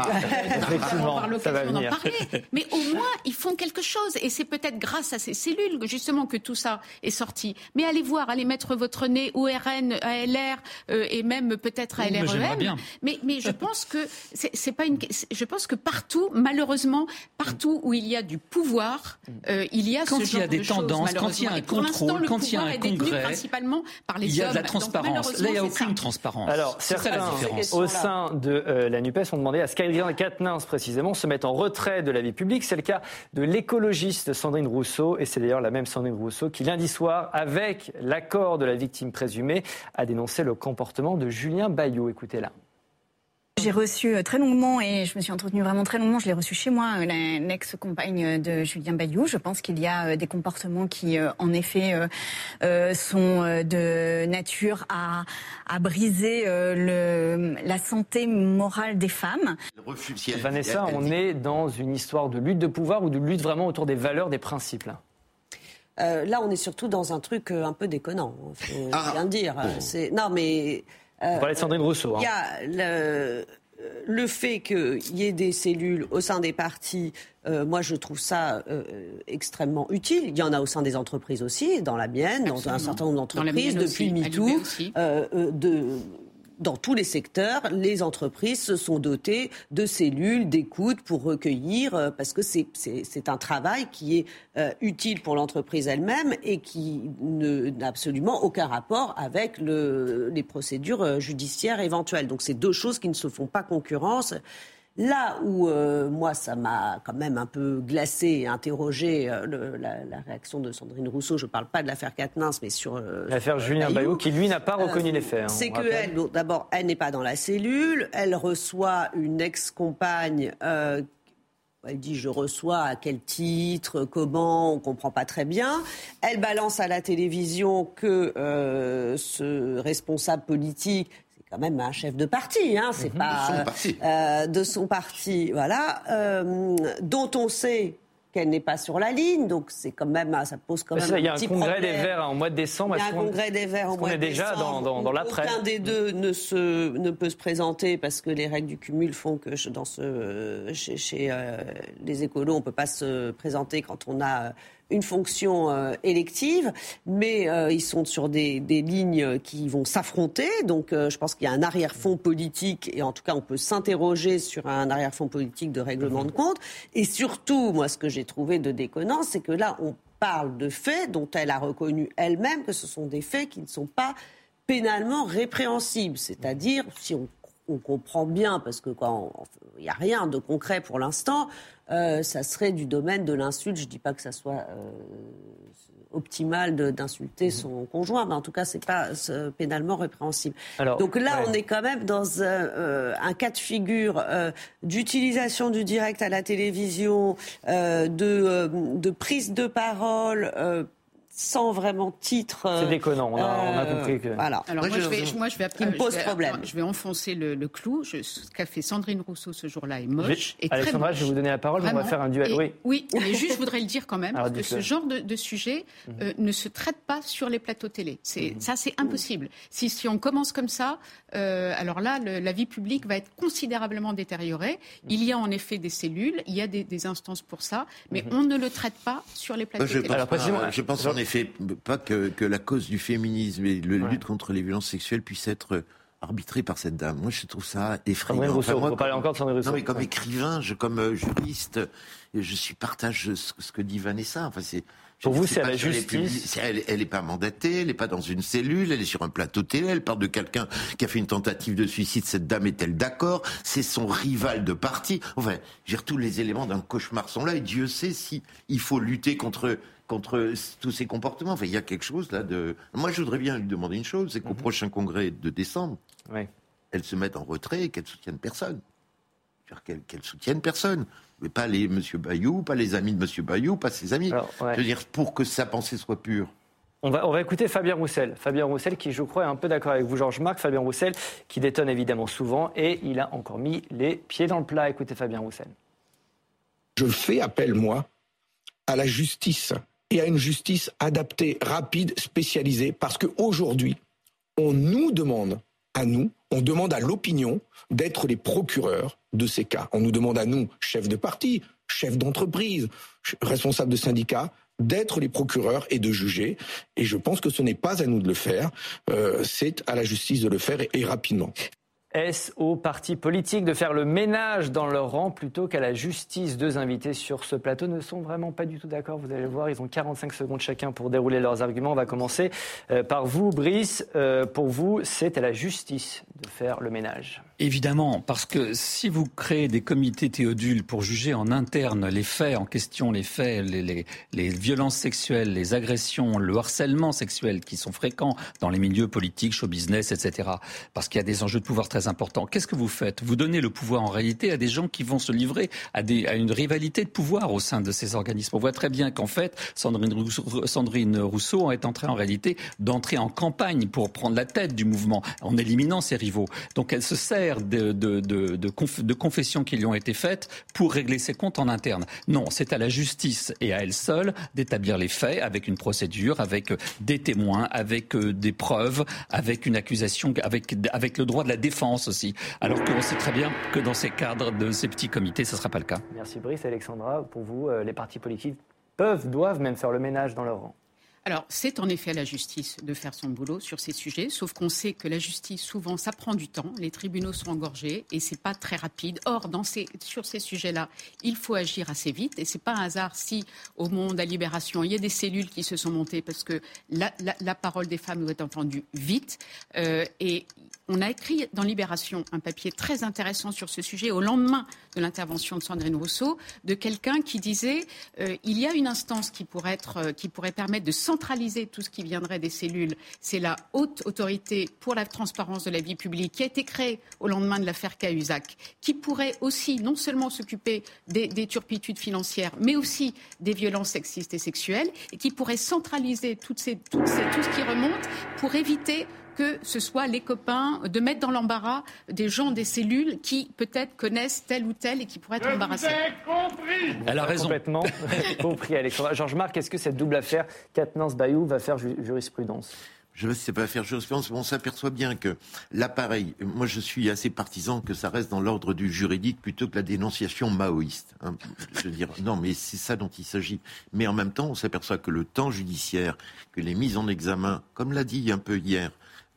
Effectivement, on ça va l'occasion d'en venir. parler. Mais au moins, ils font quelque chose. Et c'est peut-être grâce à ces cellules, justement, que tout ça est sorti. Mais allez voir, allez mettre votre nez au RN, à LR, euh, et même peut-être à Oui, mais LREM. bien. Mais, mais je pense que c'est c'est pas une. Je pense que partout, malheureusement, partout où il y a du pouvoir, euh, il y a Quand ce il y il y a des tendances, quand il y a un contrôle, quand il y a un congrès, principalement par les il y a de la transparence. Là, il n'y a aucune transparence. Alors, certains, au sein de euh, la NUPES, ont demandé à Skyrian Quatennens, précisément, se mettre en retrait de la vie publique. C'est le cas de l'écologiste Sandrine Rousseau. Et c'est d'ailleurs la même Sandrine Rousseau qui, lundi soir, avec l'accord de la victime présumée, a dénoncé le comportement de Julien Bayot. Écoutez-la. J'ai reçu euh, très longuement, et je me suis entretenue vraiment très longuement, je l'ai reçu chez moi, euh, l'ex-compagne de Julien Bayou. Je pense qu'il y a euh, des comportements qui, en effet, sont de nature à, à briser le, la santé morale des femmes. Vanessa, on est dans une histoire de lutte de pouvoir ou de lutte vraiment autour des valeurs, des principes là? Là, on est surtout dans un truc un peu déconnant. Faut ah. bien dire. Non, mais on parlait de Sandrine Rousseau. Il y a le, le fait qu'il y ait des cellules au sein des partis, euh, moi je trouve ça euh, extrêmement utile. Il y en a au sein des entreprises aussi, dans la mienne, dans un certain nombre d'entreprises, depuis MeToo, euh, de dans tous les secteurs, les entreprises se sont dotées de cellules d'écoute pour recueillir, euh, parce que c'est un travail qui est euh, utile pour l'entreprise elle-même et qui n'a absolument aucun rapport avec le, les procédures euh, judiciaires éventuelles. Donc c'est deux choses qui ne se font pas concurrence. Là où euh, moi ça m'a quand même un peu glacé et interrogé euh, la, réaction de Sandrine Rousseau, je ne parle pas de l'affaire Katnins, mais sur euh, l'affaire Julien Bayou, qui lui n'a pas reconnu les faits. Hein, c'est que elle, d'abord, elle n'est pas dans la cellule, elle reçoit une ex-compagne. elle dit je reçois à quel titre, comment, on comprend pas très bien. Elle balance à la télévision que ce responsable politique quand même un chef de parti, hein, c'est mhm. pas euh, de son parti, voilà, euh, dont on sait qu'elle n'est pas sur la ligne, donc c'est quand même, ça pose quand même un petit problème. Il y a un congrès des Verts en mois de décembre. Il y a un congrès des Verts en mois de décembre. déjà dans, dans, dans l'après? Aucun des deux ne, se, ne peut se présenter parce que les règles du cumul font que dans ce, chez, chez euh, les écolos, on ne peut pas se présenter quand on a une fonction euh, élective, mais euh, ils sont sur des, lignes qui vont s'affronter. Donc euh, je pense qu'il y a un arrière-fond politique, et en tout cas on peut s'interroger sur un arrière-fond politique de règlement de compte. Et surtout, moi ce que j'ai trouvé de déconnant, c'est que là on parle de faits dont elle a reconnu elle-même que ce sont des faits qui ne sont pas pénalement répréhensibles. C'est-à-dire, si on, comprend bien, parce que quand il n'y a rien de concret pour l'instant, euh, ça serait du domaine de l'insulte. Je ne dis pas que ça soit euh, optimal d'insulter son conjoint, mais en tout cas, c'est pas pénalement répréhensible. Donc là, on est quand même dans un, euh, cas de figure d'utilisation du direct à la télévision, de, de, prise de parole sans vraiment titre. C'est déconnant, on a, euh, compris que. Voilà. Alors moi, je, vais, moi, je vais, après, me pose problème. Je vais enfoncer le, clou. ce qu'a fait Sandrine Rousseau ce jour-là est moche. Et Alexandra, je vais vous donner la parole. On va faire un duel. oui. oui, mais juste, je voudrais le dire quand même, parce que ce genre de, sujet mhm. euh, ne se traite pas sur les plateaux télé. C'est mhm. ça, c'est impossible. Si, si on commence comme ça, euh, alors là, la vie publique va être considérablement détériorée. Mhm. Il y a en effet des cellules, il y a des, instances pour ça, mais on ne le traite pas sur les plateaux télé. alors, je pense en fait pas que, que, la cause du féminisme et la lutte contre les violences sexuelles puisse être arbitrée par cette dame. Moi, je trouve ça effrayant. Enfin, moi, parler encore de Non, mais comme écrivain, je, comme euh, juriste, je suis partage ce, ce que dit Vanessa. Enfin, c'est pour vous, c'est la justice. Elle n'est pas mandatée, elle n'est pas dans une cellule, elle est sur un plateau télé, elle parle de quelqu'un qui a fait une tentative de suicide. Cette dame est-elle d'accord? C'est son rival de parti. Enfin, dire, tous les éléments d'un cauchemar sont là et Dieu sait si il faut lutter contre contre tous ces comportements. Enfin, il y a quelque chose là de. Moi, je voudrais bien lui demander une chose, c'est qu'au mhm. prochain congrès de décembre, elle se mette en retrait et qu'elle soutienne personne. Qu'elle qu soutienne personne mais pas les Monsieur Bayou, pas les amis de Monsieur Bayou, pas ses amis. Je veux dire, pour que sa pensée soit pure. On va, on va écouter Fabien Roussel. Fabien Roussel qui, je crois, est un peu d'accord avec vous, Georges Marc. Fabien Roussel qui détonne évidemment souvent et il a encore mis les pieds dans le plat. Écoutez Fabien Roussel. Je fais appel, moi, à la justice et à une justice adaptée, rapide, spécialisée, parce qu'aujourd'hui, on nous demande, à nous, on demande à l'opinion d'être les procureurs de ces cas. On nous demande à nous, chefs de parti, chefs d'entreprise, responsables de syndicats, d'être les procureurs et de juger. Et je pense que ce n'est pas à nous de le faire, euh, c'est à la justice de le faire et, rapidement. Est-ce aux partis politiques de faire le ménage dans leur rang plutôt qu'à la justice Deux invités sur ce plateau ne sont vraiment pas du tout d'accord. Vous allez voir, ils ont 45 secondes chacun pour dérouler leurs arguments. On va commencer euh, par vous, Brice. Euh, pour vous, c'est à la justice de faire le ménage. Évidemment, parce que si vous créez des comités théodules pour juger en interne les faits en question, les faits, les, violences sexuelles, les agressions, le harcèlement sexuel qui sont fréquents dans les milieux politiques, show business, etc., parce qu'il y a des enjeux de pouvoir très importants, qu'est-ce que vous faites? Vous donnez le pouvoir en réalité à des gens qui vont se livrer à, des, à une rivalité de pouvoir au sein de ces organismes. On voit très bien qu'en fait, Sandrine Rousseau, est entrée en réalité d'entrer en campagne pour prendre la tête du mouvement en éliminant ses rivaux. Donc elle se sert de, confessions qui lui ont été faites pour régler ses comptes en interne. Non, c'est à la justice et à elle seule d'établir les faits avec une procédure, avec euh, des témoins, avec euh, des preuves, avec une accusation, avec, avec le droit de la défense aussi. Alors qu'on sait très bien que dans ces cadres de ces petits comités, ce ne sera pas le cas. Merci Brice. Alexandra, pour vous, euh, les partis politiques peuvent, doivent même faire le ménage dans leur rang alors, c'est en effet à la justice de faire son boulot sur ces sujets, sauf qu'on sait que la justice, souvent, ça prend du temps, les tribunaux sont engorgés et c'est pas très rapide. Or, sur ces sujets-là, il faut agir assez vite et c'est pas un hasard si, au monde, à Libération, il y a des cellules qui se sont montées parce que la, parole des femmes doit être entendue vite. Euh, et on a écrit dans Libération un papier très intéressant sur ce sujet au lendemain de l'intervention de Sandrine Rousseau, de quelqu'un qui disait euh, il y a une instance qui pourrait, euh, qui pourrait permettre de centraliser tout ce qui viendrait des cellules. C'est la haute autorité pour la transparence de la vie publique qui a été créée au lendemain de l'affaire Cahuzac, qui pourrait aussi non seulement s'occuper des, des, turpitudes financières, mais aussi des violences sexistes et sexuelles, et qui pourrait centraliser tout ce qui remonte pour éviter que ce soit les copains, de mettre dans l'embarras des gens des cellules qui peut-être connaissent tel ou tel et qui pourraient être embarrassés. compris Elle a raison. Complètement compris, Alexandra. Georges Marc, est-ce que cette double affaire, Katnins-Bayou, va faire jurisprudence? Je ne sais pas faire jurisprudence, mais on s'aperçoit bien que l'appareil, moi je suis assez partisan que ça reste dans l'ordre du juridique plutôt que la dénonciation maoïste. Hein. Je veux dire, non, mais c'est ça dont il s'agit. Mais en même temps, on s'aperçoit que le temps judiciaire, que les mises en examen, comme l'a dit un peu hier,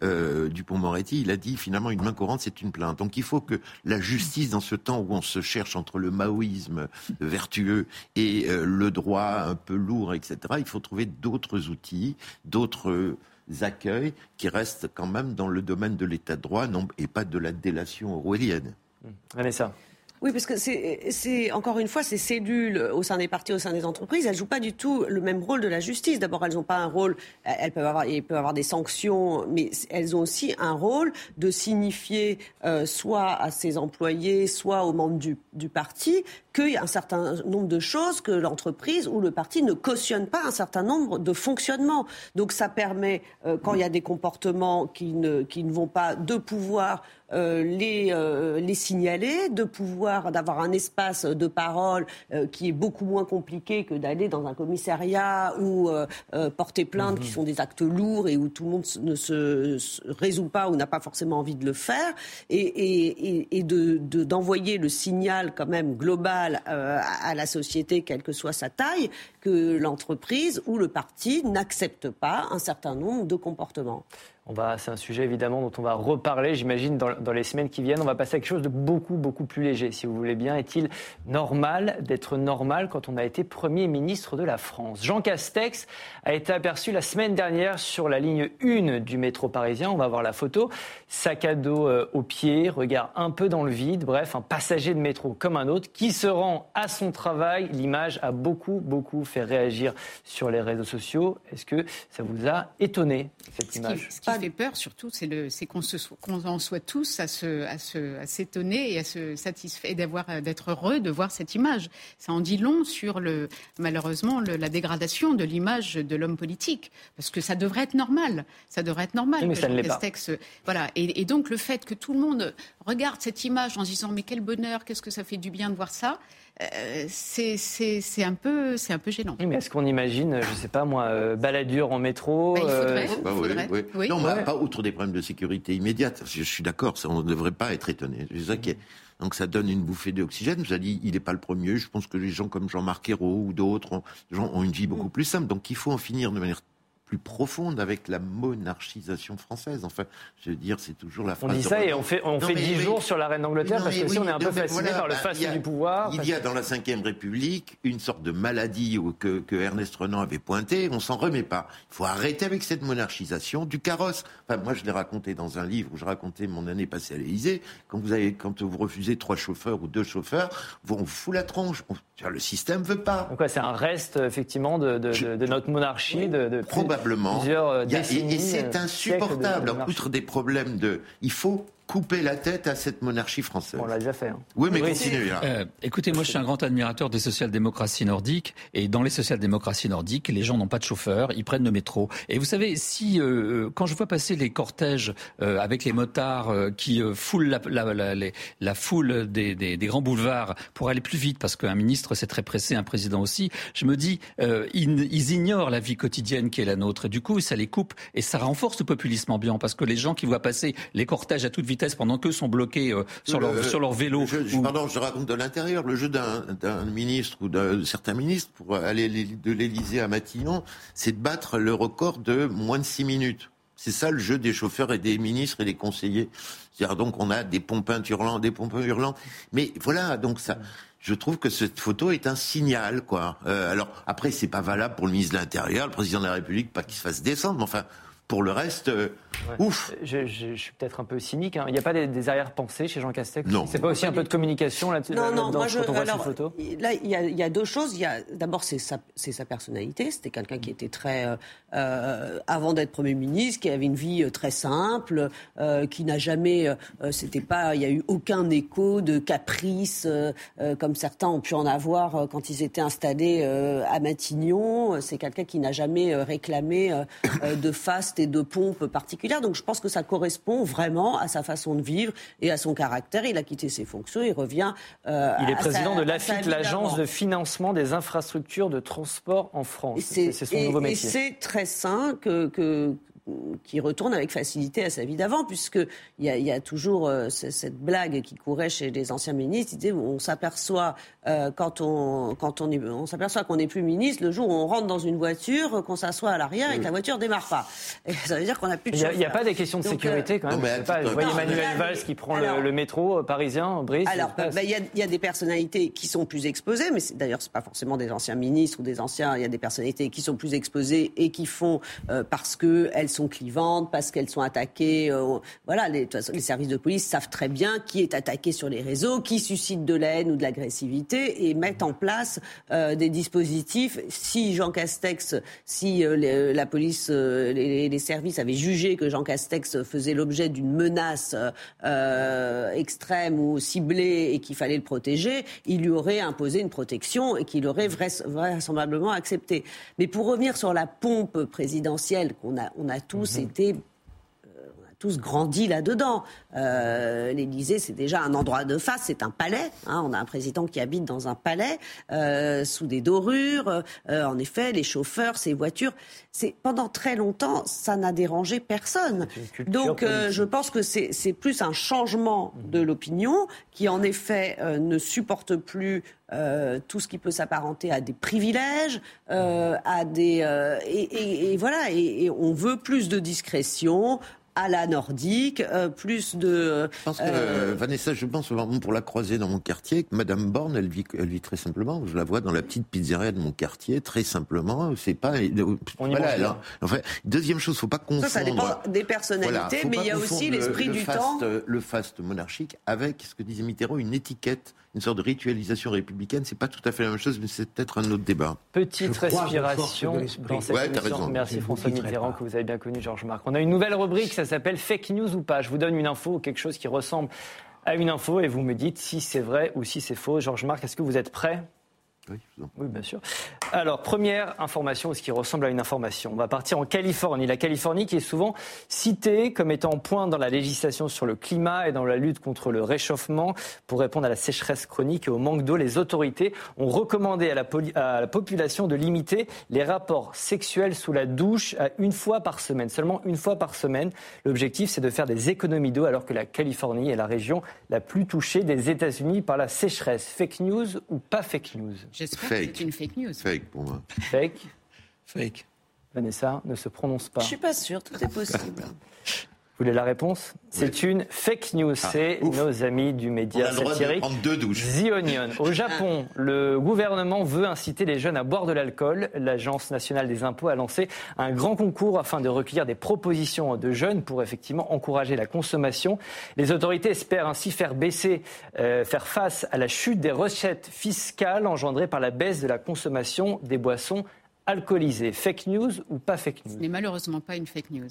euh, Dupont-Moretti, il a dit finalement une main courante, c'est une plainte. Donc il faut que la justice, dans ce temps où on se cherche entre le maoïsme vertueux et euh, le droit un peu lourd, etc., il faut trouver d'autres outils, d'autres accueils qui restent quand même dans le domaine de l'état de droit et pas de la délation orwellienne. Vanessa. Oui, parce que c'est encore une fois ces cellules au sein des partis, au sein des entreprises, elles jouent pas du tout le même rôle de la justice. D'abord, elles n'ont pas un rôle, elles peuvent avoir, avoir des sanctions, mais elles ont aussi un rôle de signifier euh, soit à ses employés, soit aux membres du, du parti qu'il y a un certain nombre de choses que l'entreprise ou le parti ne cautionne pas un certain nombre de fonctionnements. Donc ça permet, euh, quand il y a des comportements qui ne, qui ne vont pas, de pouvoir euh, les, euh, les signaler, de pouvoir d'avoir un espace de parole euh, qui est beaucoup moins compliqué que d'aller dans un commissariat ou porter plainte, qui mhm. sont des actes lourds et où tout le monde ne se, résout pas ou n'a pas forcément envie de le faire, et, et, et de, d'envoyer le signal quand même global à la société, quelle que soit sa taille, que l'entreprise ou le parti n'accepte pas un certain nombre de comportements c'est un sujet évidemment dont on va reparler, j'imagine, dans, les semaines qui viennent. On va passer à quelque chose de beaucoup, beaucoup plus léger, si vous voulez bien. Est-il normal d'être normal quand on a été Premier ministre de la France? Jean Castex a été aperçu la semaine dernière sur la ligne 1 du métro parisien. On va voir la photo. Sac à dos euh, au pied, regard un peu dans le vide. Bref, un passager de métro comme un autre qui se rend à son travail. L'image a beaucoup, beaucoup fait réagir sur les réseaux sociaux. Est-ce que ça vous a étonné, cette image? Fait peur, surtout, c'est qu'on qu en soit tous à s'étonner et à se satisfaire, d'avoir, d'être heureux de voir cette image. Ça en dit long sur le, malheureusement la dégradation de l'image de l'homme politique, parce que ça devrait être normal. Ça devrait être normal. mais ça ne l'est pas. Voilà. Et, et, donc le fait que tout le monde regarde cette image en se disant mais quel bonheur, qu'est-ce que ça fait du bien de voir ça. Euh, c'est un peu c'est un peu gênant. mais est-ce qu'on imagine, je sais pas moi, euh, baladure en métro bah, il faudrait, euh, bah, oui, oui. oui. Non, pas outre des problèmes de sécurité immédiate. Je, suis d'accord, on ne devrait pas être étonné. Donc ça donne une bouffée d'oxygène. Vous avez dit, il n'est pas le premier. Je pense que les gens comme Jean-Marc Ayrault ou d'autres ont, ont, une vie beaucoup mm. plus simple. Donc il faut en finir de manière plus profonde avec la monarchisation française. Enfin, je veux dire, c'est toujours la On phrase. dit de ça et on fait, on Non, fait mais 10 oui. jours sur la reine d'Angleterre parce que oui, on est un peu fasciné voilà, par le bah, a- du pouvoir. Il y a dans la Ve République une sorte de maladie que, que Ernest Renan avait pointée. On s'en remet pas. Il faut arrêter avec cette monarchisation du carrosse. Enfin, moi, je l'ai raconté dans un livre où je racontais mon année passée à l'Élysée. Quand vous avez, quand vous refusez trois chauffeurs ou deux chauffeurs, vous, on vous fout la tronche. On- le système veut pas. Donc ouais, c'est un reste effectivement de, de- de- de notre monarchie, de, de plusieurs euh, et- c'est euh, de- insupportable, de outre des problèmes de. Il faut couper la tête à cette monarchie française. On l'a déjà fait. hein. Oui, mais Oui, continuez là. Euh, écoutez, moi je suis un grand admirateur des social-démocraties nordiques et dans les social-démocraties nordiques, les gens n'ont pas de chauffeur, ils prennent le métro. Et vous savez, si euh, quand je vois passer les cortèges euh, avec les motards euh, qui euh, foulent la, la, la, les- la foule des, des, des grands boulevards pour aller plus vite, parce qu'un ministre c'est très pressé, un président aussi, je me dis, euh, ils, ils ignorent la vie quotidienne qui est la nôtre. Et du coup, ça les coupe et ça renforce le populisme ambiant, parce que les gens qui voient passer les cortèges à toute vitesse pendant qu'eux sont bloqués euh, sur, leur, Le- sur leur vélo. je- je- ou- Pardon, je raconte de l'intérieur. Le jeu d'un d'un ministre ou de certains ministres pour aller de l'Élysée à Matignon, c'est de battre le record de moins de six minutes. C'est ça le jeu des chauffeurs et des ministres et des conseillers. C'est-à-dire donc on a des pompins hurlants, des pompins hurlants. Mais voilà, donc ça. Je trouve que cette photo est un signal, quoi. Euh, alors après, c'est pas valable pour le ministre de l'Intérieur, le président de la République, pas qu'il se fasse descendre. Mais enfin, pour le reste, euh, ouf. Je, je- je suis peut-être un peu cynique. hein. Il n'y a pas des, des arrière-pensées chez Jean Castex Non. C'est pas aussi un peu de communication là-dessus Non, non, là-dedans, moi je. quand on voit alors, ces photos là, il y, a, il y a deux choses. Il y a d'abord c'est sa, c'est sa personnalité. C'était quelqu'un qui était très, euh, euh, avant d'être premier ministre, qui avait une vie très simple, euh, qui n'a jamais, c'était pas, il y a eu aucun écho de caprice comme certains ont pu en avoir euh, quand ils étaient installés euh, à Matignon. C'est quelqu'un qui n'a jamais réclamé de faste et de pompe particulière. Donc je pense que ça correspond vraiment à sa façon de vivre et à son caractère. Il a quitté ses fonctions, il revient. euh, Il est président sa- de l'AFIT, l'Agence de financement des infrastructures de transport en France. C'est son et- nouveau et métier. c'est très sain que, que qui retourne avec facilité à sa vie d'avant, puisque il y a, y a toujours euh, cette blague qui courait chez les anciens ministres. Ils disaient, on s'aperçoit euh, quand on quand on est, on s'aperçoit qu'on n'est plus ministre le jour où on rentre dans une voiture, qu'on s'assoit à l'arrière et que la voiture démarre pas. Et ça veut dire qu'on n'a plus de Il n'y a, pas des questions de Donc, sécurité euh, quand même. Non, mais pas, vous voyez Non, Manuel Valls qui prend alors- le, le métro euh, parisien, Brice. Alors, bah, il y, a, il y a des personnalités qui sont plus exposées, mais d'ailleurs, c'est pas forcément des anciens ministres ou des anciens. Il y a des personnalités qui sont plus exposées et qui font euh, parce que elles sont clivantes, parce qu'elles sont attaquées. euh, voilà, les, services de police savent très bien qui est attaqué sur les réseaux, qui suscite de la haine ou de l'agressivité et mettent en place euh, des dispositifs. Si Jean Castex, si euh, la police, les, services avaient jugé que Jean Castex faisait l'objet d'une menace extrême ou ciblée et qu'il fallait le protéger, il lui aurait imposé une protection et qu'il aurait vrais- vraisemblablement accepté. Mais pour revenir sur la pompe présidentielle qu'on a, on a tous été tous grandi là-dedans. Euh, L'Élysée, c'est déjà un endroit de face, c'est un palais. hein. on a un président qui habite dans un palais, euh, sous des dorures. Euh, en effet, les chauffeurs, ces voitures, c'est pendant très longtemps, ça n'a dérangé personne. Donc, euh, je pense que c'est plus un changement de l'opinion qui, en effet, euh, ne supporte plus euh, tout ce qui peut s'apparenter à des privilèges, euh, à des euh, et, et- et voilà. Et, et on veut plus de discrétion à la nordique, euh, plus de. Je pense que, euh, euh, Vanessa, je pense vraiment pour la croiser dans mon quartier, que Madame Borne, elle vit, elle vit très simplement. Je la vois dans la petite pizzeria de mon quartier, très simplement. C'est pas. On y voilà, mange elle a- enfin, deuxième chose, faut pas confondre. ça, ça dépend des personnalités, Voilà, mais pas il y a aussi le- l'esprit le du faste, temps. euh, Le faste monarchique avec ce que disait Mitterrand, une étiquette, une sorte de ritualisation républicaine. C'est pas tout à fait la même chose, mais c'est peut-être un autre débat. Petite Je respiration dans cette Ouais, émission. raison. Merci Je François Mitterrand, pas. que vous avez bien connu, Georges Marc. On a une nouvelle rubrique, ça s'appelle Fake News ou pas. Je vous donne une info ou quelque chose qui ressemble à une info et vous me dites si c'est vrai ou si c'est faux. Georges Marc, est-ce que vous êtes prêt? Oui, bien sûr. Alors, première information, ce qui ressemble à une information. On va partir en Californie. La Californie qui est souvent citée comme étant en point dans la législation sur le climat et dans la lutte contre le réchauffement. Pour répondre à la sécheresse chronique et au manque d'eau, les autorités ont recommandé à la, poli- à la population de limiter les rapports sexuels sous la douche à une fois par semaine, seulement une fois par semaine. L'objectif, c'est de faire des économies d'eau alors que la Californie est la région la plus touchée des États-Unis par la sécheresse. Fake news ou pas fake news? J'espère que c'est une fake news. Fake pour moi. Fake Fake. Vanessa ne se prononce pas. Je suis pas sûre, tout est possible. Vous voulez la réponse? C'est une fake news. Ah, C'est nos amis du On média a le droit de satirique prendre deux douches. The Onion. Au Japon, le gouvernement veut inciter les jeunes à boire de l'alcool. L'Agence nationale des impôts a lancé un grand concours afin de recueillir des propositions de jeunes pour effectivement encourager la consommation. Les autorités espèrent ainsi faire baisser, euh, faire face à la chute des recettes fiscales engendrées par la baisse de la consommation des boissons alcoolisées. Fake news ou pas fake Ce news n'est malheureusement pas une fake news.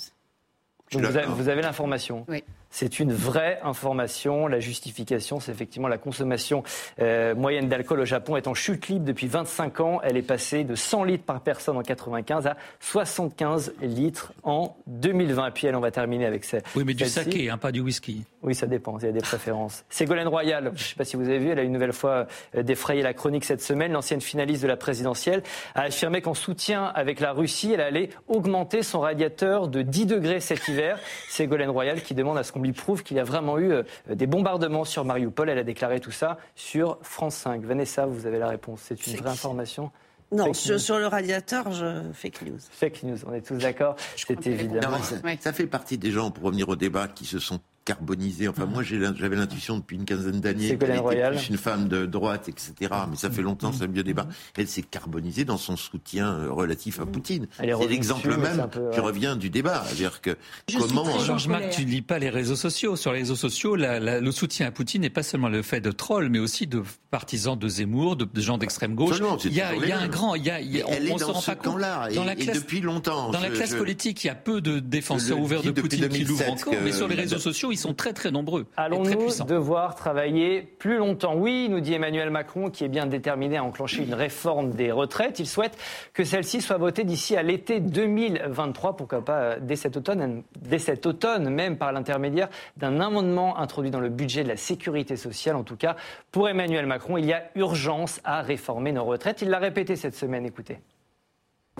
Vous, vous avez l'information. Oui. C'est une vraie information. La justification, c'est effectivement la consommation euh, moyenne d'alcool au Japon est en chute libre depuis 25 ans. Elle est passée de 100 litres par personne en 95 à 75 litres en 2020. Et puis elle, on va terminer avec ces. Oui, mais du saké, hein, pas du whisky. Oui, ça dépend. Il y a des préférences. Ségolène Royal, je ne sais pas si vous avez vu, elle a une nouvelle fois euh, défrayé la chronique cette semaine. L'ancienne finaliste de la présidentielle a affirmé qu'en soutien avec la Russie, elle allait augmenter son radiateur de 10 degrés cet hiver. Ségolène Royal qui demande à ce qu'on lui prouve qu'il y a vraiment eu euh, des bombardements sur Mariupol. Elle a déclaré tout ça sur France 5. Vanessa, vous avez la réponse. C'est une vraie information Non, sur, sur le radiateur, je fake news. Fake news, on est tous d'accord. C'est Ouais. ça fait partie des gens, pour revenir au débat, qui se sont carbonisés. Enfin, moi, j'avais l'intuition depuis une quinzaine d'années qu'elle était Royal. plus une femme de droite, etc. Mais ça fait longtemps, c'est un vieux débat. Elle s'est carbonisée dans son soutien euh, relatif à Poutine. Elle est C'est l'exemple même peu, qui ouais. revient du débat. C'est-à-dire que Je comment... très euh, tu ne lis pas les réseaux sociaux. Sur les réseaux sociaux, la- la- le soutien à Poutine n'est pas seulement le fait de trolls, mais aussi de partisans de Zemmour, de, de gens d'extrême gauche. Il y a, il y a un grand, il y a, il y a- on, elle est on se dans rend ce pas compte. camp-là, et, Dans la et depuis longtemps. dans la Je- classe je- politique, il y a peu de défenseurs ouverts de Poutine qui l'ouvrent 2007 encore, mais sur les réseaux sociaux, ils sont très très nombreux Allons-nous devoir travailler plus longtemps? Oui, nous dit Emmanuel Macron, qui est bien déterminé à enclencher une réforme des retraites. Il souhaite que celle-ci soit votée d'ici à l'été 2023, pourquoi pas euh, dès cet automne, dès cet automne même par l'intermédiaire d'un amendement introduit dans le budget de la sécurité sociale. En tout cas, pour Emmanuel Macron, il y a urgence à réformer nos retraites. Il l'a répété cette semaine, écoutez.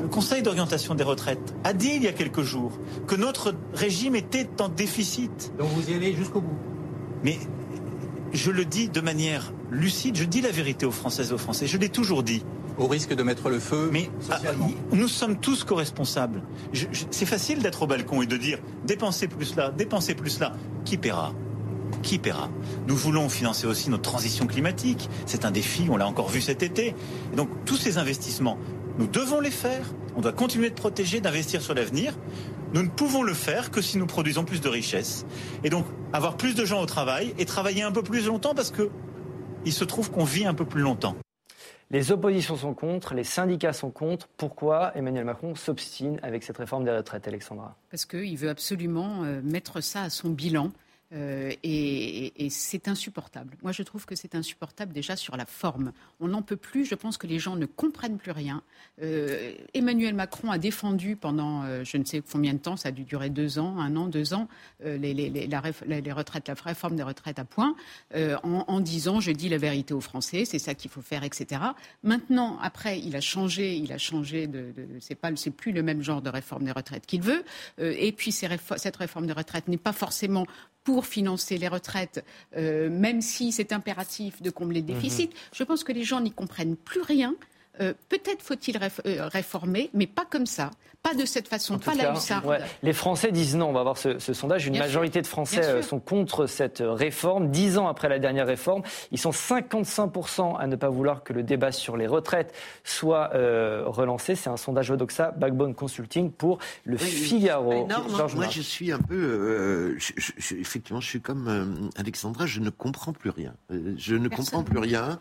Le Conseil d'orientation des retraites a dit il y a quelques jours que notre régime était en déficit. Donc vous y allez jusqu'au bout. Mais je le dis de manière lucide, je dis la vérité aux Françaises et aux Français, je l'ai toujours dit. Au risque de mettre le feu Mais socialement. ah, nous sommes tous co-responsables. C'est facile d'être au balcon et de dire dépensez plus là, dépensez plus là. Qui paiera? Qui paiera? Nous voulons financer aussi notre transition climatique. C'est un défi, on l'a encore vu cet été. Et donc tous ces investissements, nous devons les faire. On doit continuer de protéger, d'investir sur l'avenir. Nous ne pouvons le faire que si nous produisons plus de richesses. Et donc avoir plus de gens au travail et travailler un peu plus longtemps parce que il se trouve qu'on vit un peu plus longtemps. Les oppositions sont contre, les syndicats sont contre. Pourquoi Emmanuel Macron s'obstine avec cette réforme des retraites, Alexandra? Parce qu'il veut absolument euh, mettre ça à son bilan. Euh, et c'est insupportable. Moi, je trouve que c'est insupportable déjà sur la forme. On n'en peut plus. Je pense que les gens ne comprennent plus rien. Euh, Emmanuel Macron a défendu pendant euh, je ne sais combien de temps, ça a dû durer deux ans, un an, deux ans, les, les- les- la les- retraites, la réforme des retraites à point, en, disant je dis la vérité aux Français, c'est ça qu'il faut faire, etc. Maintenant, après, il a changé, il a changé de, de c'est pas, c'est plus le même genre de réforme des retraites qu'il veut. Et puis cette réforme des retraites n'est pas forcément pour financer les retraites, euh, même si c'est impératif de combler le déficit. Je pense que les gens n'y comprennent plus rien. Euh, Peut-être faut-il euh, réformer, mais pas comme ça, pas de cette façon, pas cas, la hussarde. ouais, les Français disent non. On va voir ce, ce sondage. Une Bien majorité sûr. de Français Bien sûr. euh, sont contre cette réforme. Dix ans après la dernière réforme, ils sont 55% à ne pas vouloir que le débat sur les retraites soit euh, relancé. C'est un sondage Odoxa Backbone Consulting pour le Oui, Figaro. énorme, hein. Georges Moi, Marc. je suis un peu. euh, je- je- je- effectivement, je suis comme euh, Alexandra, je ne comprends plus rien. Je ne Personne. comprends plus rien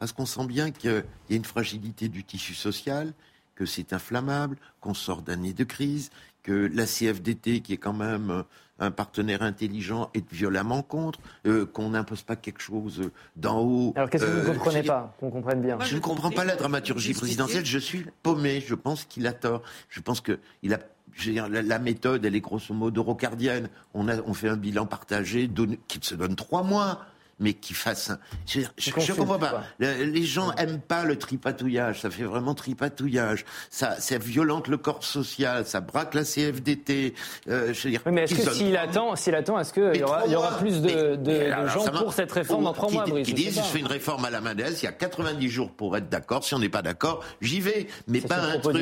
parce qu'on sent bien qu'il y a une fragilité du tissu social, que c'est inflammable, qu'on sort d'années de crise, que la CFDT, qui est quand même euh, un partenaire intelligent, est violemment contre, euh, qu'on n'impose pas quelque chose d'en haut. Alors qu'est-ce que vous Euh, ne comprenez je- pas Qu'on comprenne bien. Moi, je ne comprends pas la dramaturgie présidentielle. Je suis paumé. Je pense qu'il a tort. Je pense que il a. la, la méthode, elle est grosso modo rocardienne. On, a, on fait un bilan partagé donne- qui se donne trois mois. Mais qui fasse. Un... Je, je, comprends pas. Le- Les gens aiment pas le tripatouillage. Ça fait vraiment tripatouillage. Ça, ça violente le corps social. Ça braque la CFDT. Euh, je veux dire. Oui, mais est-ce que s'il attend, s'il attend, est-ce qu'il y aura, trois il y aura mois. plus de, Mais- de- mais de alors, gens pour cette réforme dans trois mois, Brice Qui disent, je fais une réforme à la Mendes, il y a 90 jours pour être d'accord. Si on n'est pas d'accord, j'y vais. Mais pas un truc,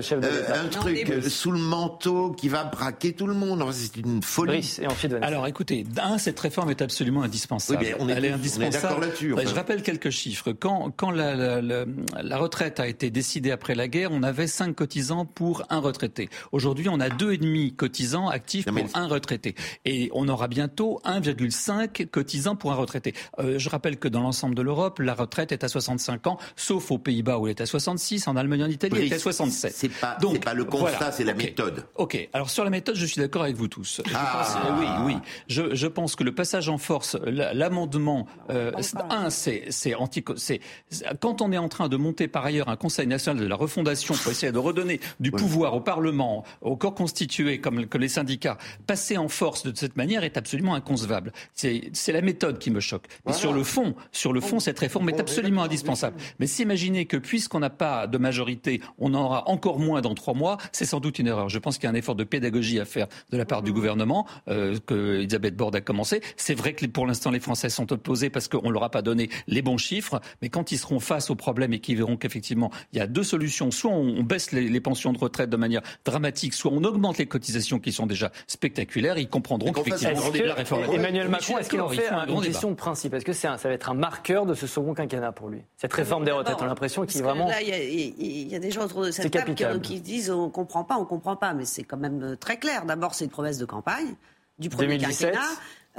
chef de l'État. un truc euh, sous le manteau qui va braquer tout le monde. C'est une folie. Brice, et ensuite. Alors écoutez, un, cette réforme est absolument indispensable. Oui, mais on est Elle est tous- on est indispensable. d'accord là-dessus, enfin. Je rappelle quelques chiffres. Quand, quand la, la- la- la retraite a été décidée après la guerre, on avait 5 cotisants pour un retraité. Aujourd'hui, on a deux et demi cotisants actifs Non, mais- pour un retraité. Et on aura bientôt 1,5 cotisants pour un retraité. Euh, je rappelle que dans l'ensemble de l'Europe, la retraite est à 65 ans, sauf aux Pays-Bas où elle est à 66, en Allemagne et en Italie, elle est à Brice, 67. C'est pas, Donc, c'est pas le constat, voilà. c'est la méthode. Ok, alors sur la méthode, je suis d'accord avec vous tous. Je Ah. pense- euh, oui, oui. Je, je pense que le passage en force, la- l'amendement, euh, c'est- un, c'est c'est anti. c'est- Quand on est en train de monter par ailleurs un Conseil national de la refondation pour essayer de redonner du pouvoir au Parlement, au corps constitué comme que les syndicats, passer en force de cette manière est absolument inconcevable. C'est c'est la méthode qui me choque. Mais sur le fond, sur le fond, cette réforme est absolument indispensable. Mais s'imaginer que puisqu'on n'a pas de majorité, on en aura encore moins dans trois mois, c'est sans doute une erreur. Je pense qu'il y a un effort de pédagogie à faire de la part du gouvernement, euh, que Elisabeth Borne a commencé. C'est vrai que pour l'instant les Français sont opposés parce qu'on leur a pas donné les bons chiffres, mais quand ils seront face au problème et qu'ils verront qu'effectivement il y a deux solutions, soit on, baisse les, les pensions de retraite de manière dramatique, soit on augmente les cotisations qui sont déjà spectaculaires, ils comprendront qu'effectivement Est-ce la réforme. Emmanuel Macron, est-ce qu'il en fait un une question de principe? Est-ce que c'est un- ça va être un marqueur de ce second quinquennat pour lui? Cette réforme des retraites, on a l'impression qu'il que vraiment. Là, il y a- il il y, a des gens autour de cette table qui, disent on comprend pas, on comprend pas, mais c'est quand même euh, très clair. D'abord, c'est une promesse de campagne du premier 2017. quinquennat.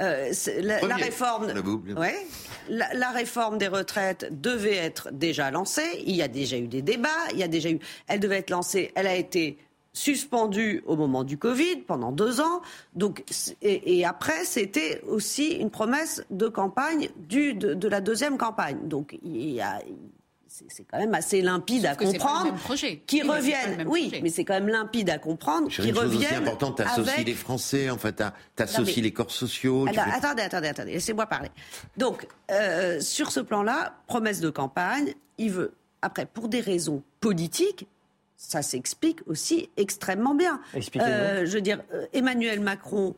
Euh, la, réforme, ouais, la, la réforme des retraites devait être déjà lancée. Il y a déjà eu des débats. Il y a déjà eu. Elle devait être lancée. Elle a été suspendue au moment du Covid pendant deux ans. Donc, et, et après, c'était aussi une promesse de campagne du, de, de la deuxième campagne. Donc, il y a. C'est c'est quand même assez limpide à c'est comprendre. Qui Oui, c'est reviennent, oui, projet. mais c'est quand même limpide à comprendre. Qui reviennent importante, t'associes avec les Français, en fait, t'as- t'associes mais- les corps sociaux. fais- Attendez, attendez, attendez, laissez-moi parler. Donc, euh, sur ce plan-là, promesse de campagne, il veut. Après, pour des raisons politiques, ça s'explique aussi extrêmement bien. Euh, je veux dire, euh, Emmanuel Macron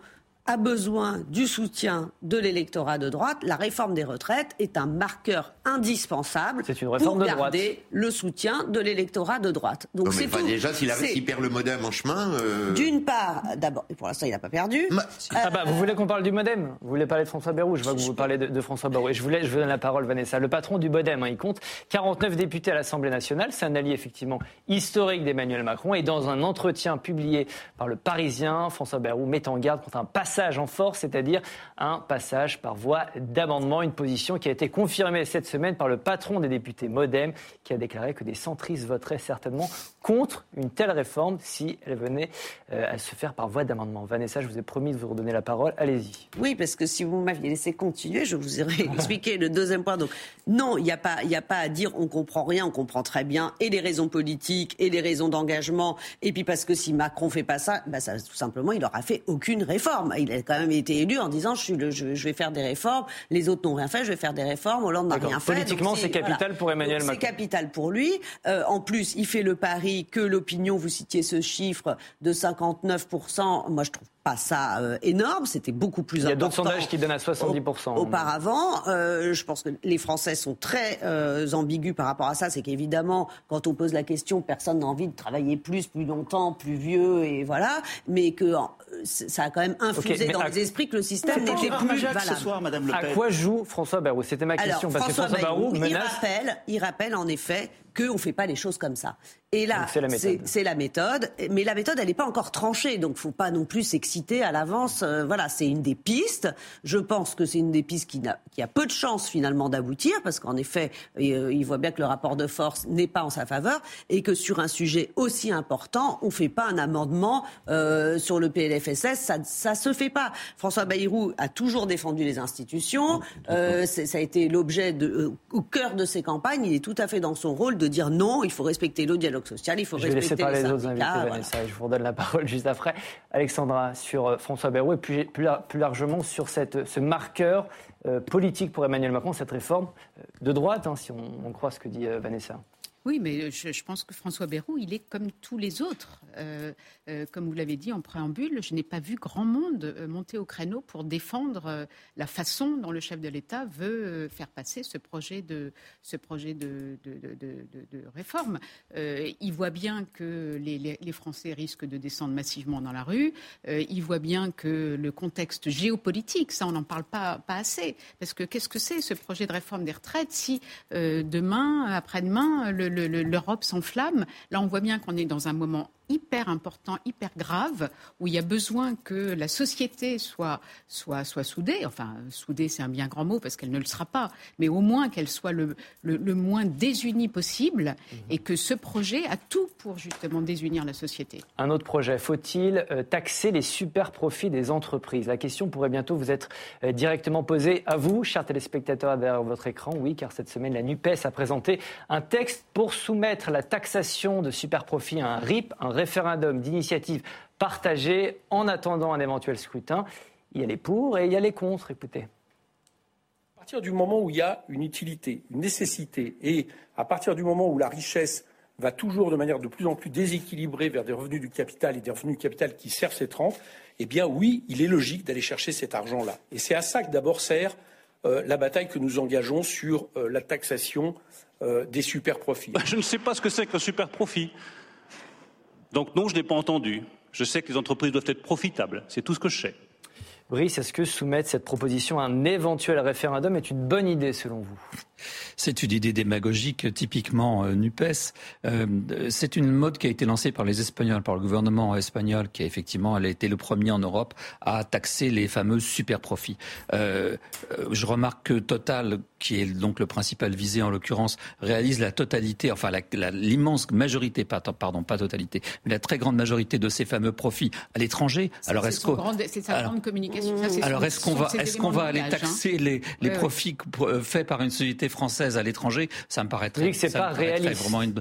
a besoin du soutien de l'électorat de droite. La réforme des retraites est un marqueur indispensable C'est une réforme pour de droite. garder le soutien de l'électorat de droite. Donc c'est tout. déjà, s'il perd le modem en chemin. euh, D'une part, d'abord, et pour l'instant il n'a pas perdu. Ma- Ah bah, vous voulez qu'on parle du modem? Vous voulez parler de François Bayrou? Je vois que vous parlez de, de François Bayrou. Et je, voulais, je vous donne la parole, Vanessa. Le patron du modem, hein, il compte 49 députés à l'Assemblée nationale. C'est un allié effectivement historique d'Emmanuel Macron. Et dans un entretien publié par le Parisien, François Bayrou met en garde contre un passage en force, c'est-à-dire un passage par voie d'amendement. Une position qui a été confirmée cette semaine par le patron des députés modem, qui a déclaré que des centristes voteraient certainement contre une telle réforme si elle venait euh, à se faire par voie d'amendement. Vanessa, je vous ai promis de vous redonner la parole. Allez-y. Oui, parce que si vous m'aviez laissé continuer, je vous aurais expliqué le deuxième point. Donc, non, il n'y a, pas- a pas à dire on comprend rien, on comprend très bien, et les raisons politiques, et les raisons d'engagement, et puis parce que si Macron fait pas ça, bah ça tout simplement, il n'aura fait aucune réforme. Il a quand même été élu en disant je, suis le- je, je vais faire des réformes, les autres n'ont rien fait, je vais faire des réformes, Hollande n'a rien fait. Politiquement, c'est capital pour Emmanuel Donc, Macron. C'est capital pour lui. Euh, en plus, il fait le pari que l'opinion, vous citiez ce chiffre de 59%, moi je trouve pas ça euh, énorme, c'était beaucoup plus Il y a important. d'autres sondages qui donnent à 70%. Auparavant, euh, je pense que les Français sont très euh, ambigus par rapport à ça. C'est qu'évidemment, quand on pose la question, personne n'a envie de travailler plus, plus longtemps, plus vieux, et voilà. Mais que ça a quand même infusé mais dans à- les esprits que le système n'était un plus valable. ce soir, Madame Le À quoi joue François Bayrou? C'était ma Alors, question. parce que François Bayrou Bayrou, il menace. rappelle, il rappelle en effet qu'on ne fait pas les choses comme ça. Et là, c'est la méthode. la mais la méthode, elle n'est pas encore tranchée, donc faut pas non plus s'exciter à l'avance. Euh, voilà, c'est une des pistes. Je pense que c'est une des pistes qui, a peu de chances finalement d'aboutir, parce qu'en effet, euh, il voit bien que le rapport de force n'est pas en sa faveur, et que sur un sujet aussi important, on fait pas un amendement euh, sur le PLFSS, ça, ça se fait pas. François Bayrou a toujours défendu les institutions, ça a été l'objet de, au cœur de ses campagnes. Il est tout à fait dans son rôle de dire non, il faut respecter le dialogue social, il faut je vais laisser respecter parler les les autres invités, voilà. Vanessa. Je vous redonne la parole juste après. Alexandra, sur euh, François Bayrou et plus, plus, lar- plus largement sur cette, ce marqueur euh, politique pour Emmanuel Macron, cette réforme euh, de droite, hein, si on, on croit ce que dit euh, Vanessa. Oui, mais je, pense que François Bayrou, il est comme tous les autres. Euh, euh, comme vous l'avez dit en préambule, je n'ai pas vu grand monde euh, monter au créneau pour défendre la façon dont le chef de l'État veut faire passer ce projet de, ce projet de, réforme. Il voit bien que les, Français risquent de descendre massivement dans la rue. Il voit bien que le contexte géopolitique, ça on n'en parle pas, pas assez. Parce que qu'est-ce que c'est ce projet de réforme des retraites si demain, après-demain, le- le- le- l'Europe s'enflamme. Là on voit bien qu'on est dans un moment hyper important, hyper grave, où il y a besoin que la société soit, soit, soit soudée. Enfin, soudée, c'est un bien grand mot parce qu'elle ne le sera pas, mais au moins qu'elle soit le, le, moins désunie possible et que ce projet a tout pour justement désunir la société. Un autre projet, faut-il euh, taxer les super profits des entreprises? La question pourrait bientôt vous être euh, directement posée à vous, chers téléspectateurs derrière votre écran. Oui, car cette semaine, la NUPES a présenté un texte pour soumettre la taxation de super profits à un RIP, un référendum d'initiative partagée, en attendant un éventuel scrutin. Il y a les pour et il y a les contre, écoutez. À partir du moment où il y a une utilité, une nécessité, et à partir du moment où la richesse va toujours de manière de plus en plus déséquilibrée vers des revenus du capital et des revenus du capital qui servent cette rente, eh bien oui, il est logique d'aller chercher cet argent-là. Et c'est à ça que d'abord sert euh, la bataille que nous engageons sur euh, la taxation euh, des super profits. Je ne sais pas ce que c'est qu'un super profit. Donc non, je n'ai pas entendu. Je sais que les entreprises doivent être profitables. C'est tout ce que je sais. Brice, est-ce que soumettre cette proposition à un éventuel référendum est une bonne idée selon vous? C'est une idée démagogique, typiquement euh, NUPES. Euh, c'est une mode qui a été lancée par les Espagnols, par le gouvernement espagnol, qui a effectivement elle a été le premier en Europe à taxer les fameux super profits. Euh, je remarque que Total, qui est donc le principal visé en l'occurrence, réalise la totalité, enfin l'immense majorité, pardon, pas totalité, mais la très grande majorité de ces fameux profits à l'étranger. Alors est-ce qu'on c'est sa grande communication. Ça, c'est alors son- est-ce qu'on va, est-ce qu'on aller hein. taxer les, les Ouais, ouais. profits faits par une société française à l'étranger Ça me paraît très, c'est pas réaliste. vraiment une-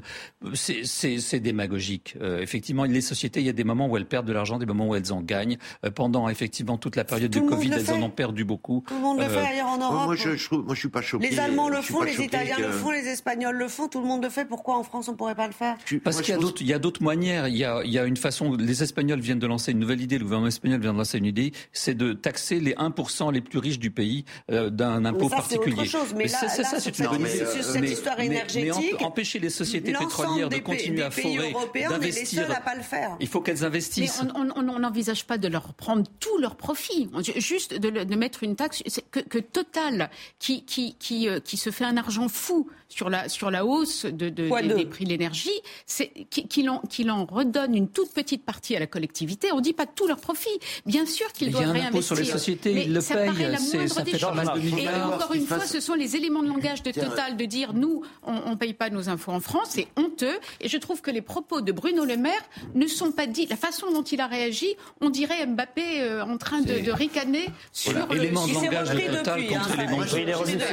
c'est- C'est c'est démagogique. Euh, effectivement, les sociétés, il y a des moments où elles perdent de l'argent, des moments où elles en gagnent. Euh, pendant effectivement toute la période Tout monde Covid, le elles en ont perdu beaucoup. Tout le monde le Euh, fait ailleurs en Moi, Europe. moi, je, je trouve- moi, je suis pas choqué. les Allemands le font, les Italiens que- le font, les Espagnols le font. Tout le monde le fait. Pourquoi en France on pourrait pas le faire? Parce Moi, qu'il y a je d'autres, il y a d'autres manières. Il y a, il y a une façon. Les Espagnols viennent de lancer une nouvelle idée. Le gouvernement espagnol vient de lancer une idée, c'est de taxer les 1% les plus riches du pays euh, d'un impôt ça, c'est autre particulier. chose. Mais là- c'est ça, c'est une cette- bonne idée. sur cette histoire mais énergétique, emp- empêcher les sociétés pétrolières de continuer à pays forer, européens, on est les d'investir. seuls à pas le faire. Il faut qu'elles investissent. on n'envisage pas de leur prendre tout leur profit, juste de, le- de mettre une taxe que, que Total, qui, qui, qui, euh, qui se fait un argent fou sur la, sur la hausse de, de- Fois des, prix de l'énergie, qu'il en, redonne une toute petite partie à la collectivité. On ne dit pas tout leur profit. Bien sûr qu'ils Il y a doivent un impôt réinvestir. sur les sociétés, mais ils le ça payent, paraît la c'est- moindre ça des choses. Et encore une fois, fasse- ce sont les éléments de langage de. Total de dire nous, on ne paye pas nos infos en France, c'est honteux. Et je trouve que les propos de Bruno Le Maire ne sont pas dits. La façon dont il a réagi, on dirait Mbappé euh, en train de, de ricaner sur Voilà, le élément de Il s'est langage de repris Total depuis, contre hein.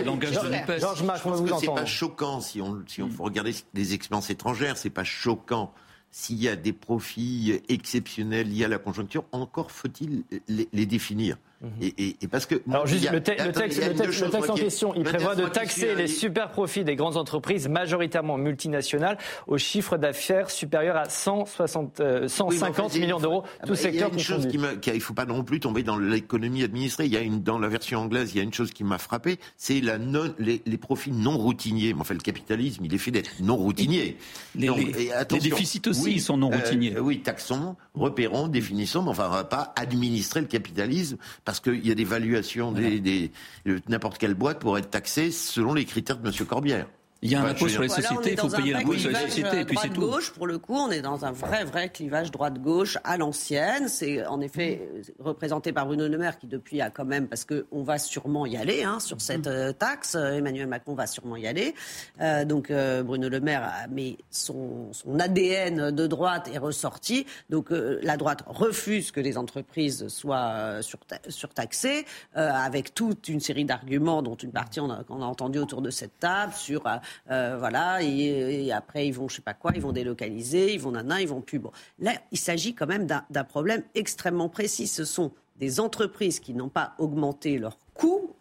de langage Georges- NUPES. Marc, on vous pas choquant si on, si on faut regarder les expériences étrangères, c'est pas choquant. S'il y a des profits exceptionnels liés à la conjoncture, encore faut-il les, les définir. Et, et- et parce que Mhm. Alors juste a- le, te- le attendez, texte, le le en question, il prévoit de taxer les super profits des grandes entreprises majoritairement multinationales au chiffre d'affaires supérieur à 160, euh, Oui, mais 150 enfin, millions d'euros, Ah tout bah, secteur Il y a une chose confondu. qui m'a, qui a- il faut pas non plus tomber dans l'économie administrée. Il y a une, dans la version anglaise, il y a une chose qui m'a frappé, c'est la non, les, les profits non routiniers. Mais enfin, le capitalisme, il est fait d'être non routinier. Les- Donc, les- et attention, les déficits aussi, oui, ils sont non euh, routiniers. oui, taxons, repérons, définissons, mais enfin, on va pas administrer le capitalisme parce qu'il y a des valuations des, des- de n'importe quelle boîte pour être taxée selon les critères de Monsieur Corbière. Il y a un Enfin, impôt sur les on sociétés, il faut payer l'impôt sur les sociétés, et puis c'est tout. Droite-gauche, pour le coup, on est dans un vrai, vrai clivage droite-gauche à l'ancienne. C'est en effet euh, représenté par Bruno Le Maire qui, depuis, a quand même, parce qu'on va sûrement y aller hein, sur cette euh, taxe. Euh, Emmanuel Macron va sûrement y aller. Euh, donc, euh, Bruno Le Maire, a- mais son, son ADN de droite est ressorti. Donc, euh, la droite refuse que les entreprises soient surta- surtaxées, euh, avec toute une série d'arguments, dont une partie on a, qu'on a entendu autour de cette table, sur euh, euh, voilà, et, après ils vont je sais pas quoi, ils vont délocaliser, ils vont nana, ils vont plus. Bon, là, il s'agit quand même d'un problème extrêmement précis. Ce sont des entreprises qui n'ont pas augmenté leurs coûts,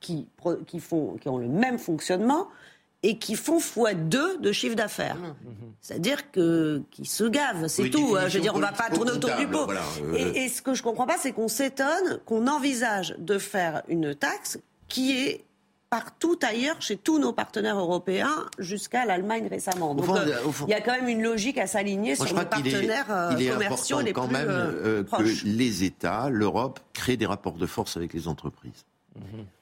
qui, qui, font, qui ont le même fonctionnement, et qui font x2 de chiffre d'affaires. Mmh. C'est-à-dire que qui se gavent, c'est tout. Hein. Je veux dire, on ne va pas tourner autour du pot. Euh. et, ce que je ne comprends pas, c'est qu'on s'étonne qu'on envisage de faire une taxe qui est partout ailleurs, chez tous nos partenaires européens, jusqu'à l'Allemagne récemment. Donc, euh, il y a quand même une logique à s'aligner sur nos partenaires euh, il est, commerciaux les quand même que les États, l'Europe, créent des rapports de force avec les entreprises.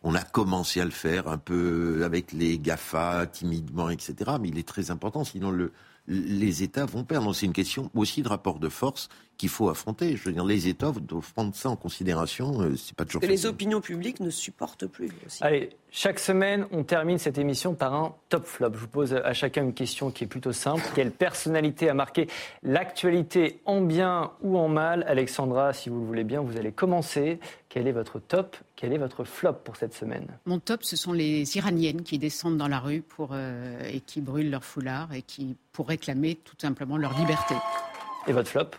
On a commencé à le faire un peu avec les GAFA, timidement, etc. Mais il est très important, sinon le, les États vont perdre. C'est une question aussi de rapport de force qu'il faut affronter. Je veux dire, les États doivent prendre ça en considération. Euh, c'est pas toujours. Que les opinions publiques ne supportent plus. Aussi. Allez, chaque semaine, on termine cette émission par un top flop. Je vous pose à chacun une question qui est plutôt simple. Quelle personnalité a marqué l'actualité en bien ou en mal? Alexandra, si vous le voulez bien, vous allez commencer. Quel est votre top? Quel est votre flop pour cette semaine? Mon top, ce sont les Iraniennes qui descendent dans la rue pour, euh, et qui brûlent leur foulard et qui pour réclamer tout simplement leur liberté. Et votre flop?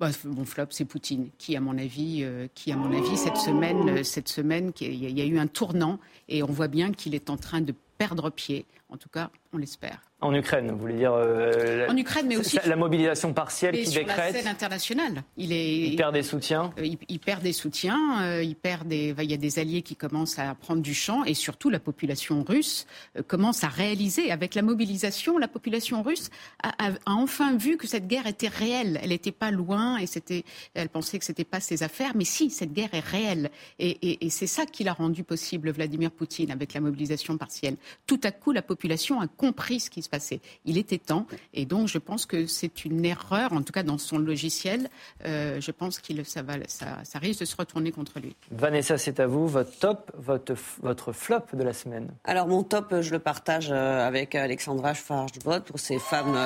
Bah, mon flop, c'est Poutine, qui, à mon avis, euh, qui, à mon avis, cette semaine, euh, cette semaine, il y, a eu un tournant, et on voit bien qu'il est en train de perdre pied. En tout cas, on l'espère. En Ukraine, vous voulez dire euh, En Ukraine, mais aussi la mobilisation partielle qui sur décrète. La scène internationale, il est. Il perd des soutiens. Euh, il, perd des soutiens. Euh, il perd des. Il y a des alliés qui commencent à prendre du champ et surtout la population russe commence à réaliser avec la mobilisation, la population russe a, enfin vu que cette guerre était réelle. Elle n'était pas loin et c'était. Elle pensait que c'était pas ses affaires, mais si, cette guerre est réelle et, et c'est ça qui l'a rendu possible, Vladimir Poutine, avec la mobilisation partielle. Tout à coup, la population a compris ce qui se Il était temps. Et donc, je pense que c'est une erreur, en tout cas dans son logiciel. Euh, je pense que ça, ça, risque de se retourner contre lui. Vanessa, c'est à vous. Votre top, votre, votre flop de la semaine Alors, mon top, je le partage euh, avec Alexandra Schwarzbot pour ces femmes.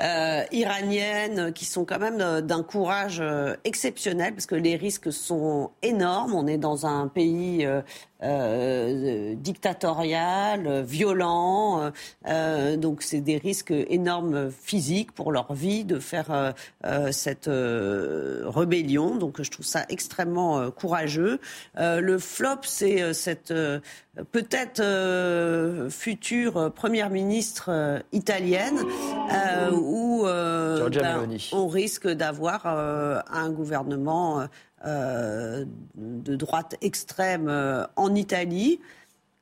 Euh, iraniennes qui sont quand même d'un courage exceptionnel parce que les risques sont énormes. On est dans un pays euh, dictatorial, violent. Euh, donc c'est des risques énormes physiques pour leur vie de faire euh, cette rébellion. Donc je trouve ça extrêmement courageux. le flop, c'est cette peut-être future première ministre italienne où ben, on risque d'avoir un gouvernement euh, de droite extrême euh, en Italie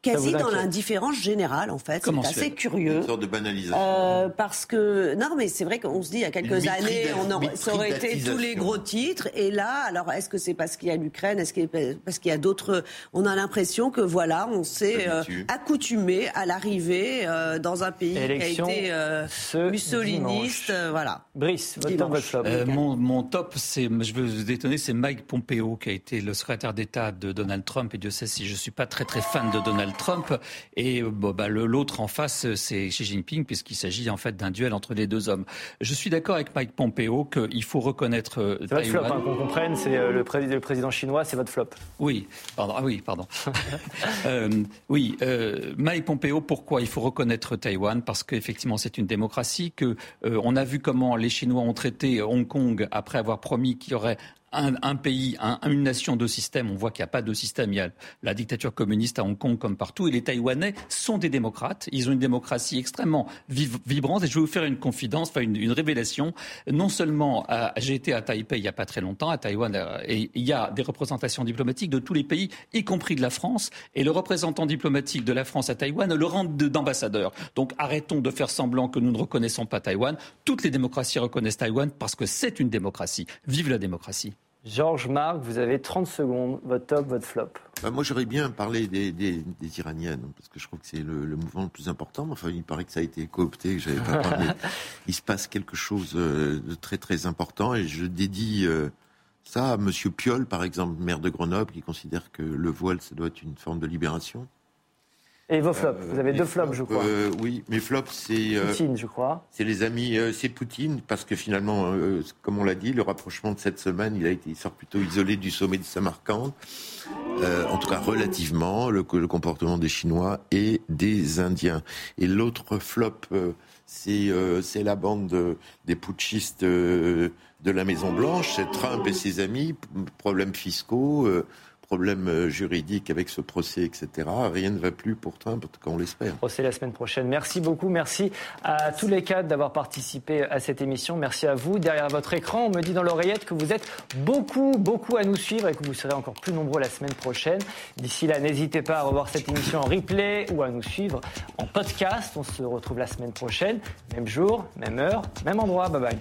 quasi dans l'indifférence générale, en fait. C'est assez curieux. Une sorte de banalisation. Euh, parce que, non, mais c'est vrai qu'on se dit, il y a quelques années, on aurait, ça aurait été tous les gros titres. Et là, alors, est-ce que c'est parce qu'il y a l'Ukraine Est-ce que parce qu'il y a d'autres On a l'impression que, voilà, on s'est euh, accoutumé à l'arrivée euh, dans un pays qui a été euh, mussoliniste. voilà. Brice, votre top, mon, mon, top, c'est, je veux vous détonner, c'est Mike Pompeo, qui a été le secrétaire d'État de Donald Trump. Et Dieu sait si je suis pas très, très fan de Donald Trump. Et bon, bah, l'autre en face, c'est Xi Jinping, puisqu'il s'agit en fait d'un duel entre les deux hommes. Je suis d'accord avec Mike Pompeo qu'il faut reconnaître. Euh, c'est votre flop, hein, qu'on comprenne, c'est euh, le, le, président chinois, c'est votre flop. Oui, pardon. Ah oui, pardon. euh, oui, euh, Mike Pompeo, pourquoi il faut reconnaître Taïwan? Parce qu'effectivement, c'est une démocratie, que on a vu comment les Chinois ont traité Hong Kong après avoir promis qu'il y aurait un, pays, une nation, deux systèmes. On voit qu'il n'y a pas de système. Il y a la dictature communiste à Hong Kong comme partout. Et les Taïwanais sont des démocrates. Ils ont une démocratie extrêmement vibrante. Et je vais vous faire une confidence, enfin une, révélation. Non seulement j'ai été à Taipei il n'y a pas très longtemps, à Taïwan, euh, et il y a des représentations diplomatiques de tous les pays, y compris de la France. Et le représentant diplomatique de la France à Taïwan le rend d'ambassadeur. Donc arrêtons de faire semblant que nous ne reconnaissons pas Taïwan. Toutes les démocraties reconnaissent Taïwan parce que c'est une démocratie. Vive la démocratie. Georges Marc, vous avez 30 secondes, votre top, votre flop. Bah, moi, j'aurais bien parlé des, Iraniennes, parce que je trouve que c'est le, mouvement le plus important. Enfin, il paraît que ça a été coopté, que j'avais pas parlé. il se passe quelque chose euh, de très très important, et je dédie euh, ça à Monsieur Piolle, par exemple, maire de Grenoble, qui considère que le voile, ça doit être une forme de libération. Et vos flops Vous avez deux flops, je crois. Euh, oui, mes flops, c'est. Euh, Poutine, je crois. C'est les amis, euh, c'est Poutine, parce que finalement, comme on l'a dit, le rapprochement de cette semaine, il, a été, il sort plutôt isolé du sommet de Samarcande. en tout cas, relativement, le, le, comportement des Chinois et des Indiens. Et l'autre flop, c'est la bande des putschistes de la Maison Blanche, c'est Trump et ses amis, problèmes fiscaux problème euh, juridique avec ce procès, etc. Rien ne va plus pour Trump, en tout cas on l'espère. Procès la semaine prochaine. Merci beaucoup. Merci à tous les cadres d'avoir participé à cette émission. Merci à vous. Derrière votre écran, on me dit dans l'oreillette que vous êtes beaucoup, beaucoup à nous suivre et que vous serez encore plus nombreux la semaine prochaine. D'ici là, n'hésitez pas à revoir cette émission en replay ou à nous suivre en podcast. On se retrouve la semaine prochaine. Même jour, même heure, même endroit. Bye bye.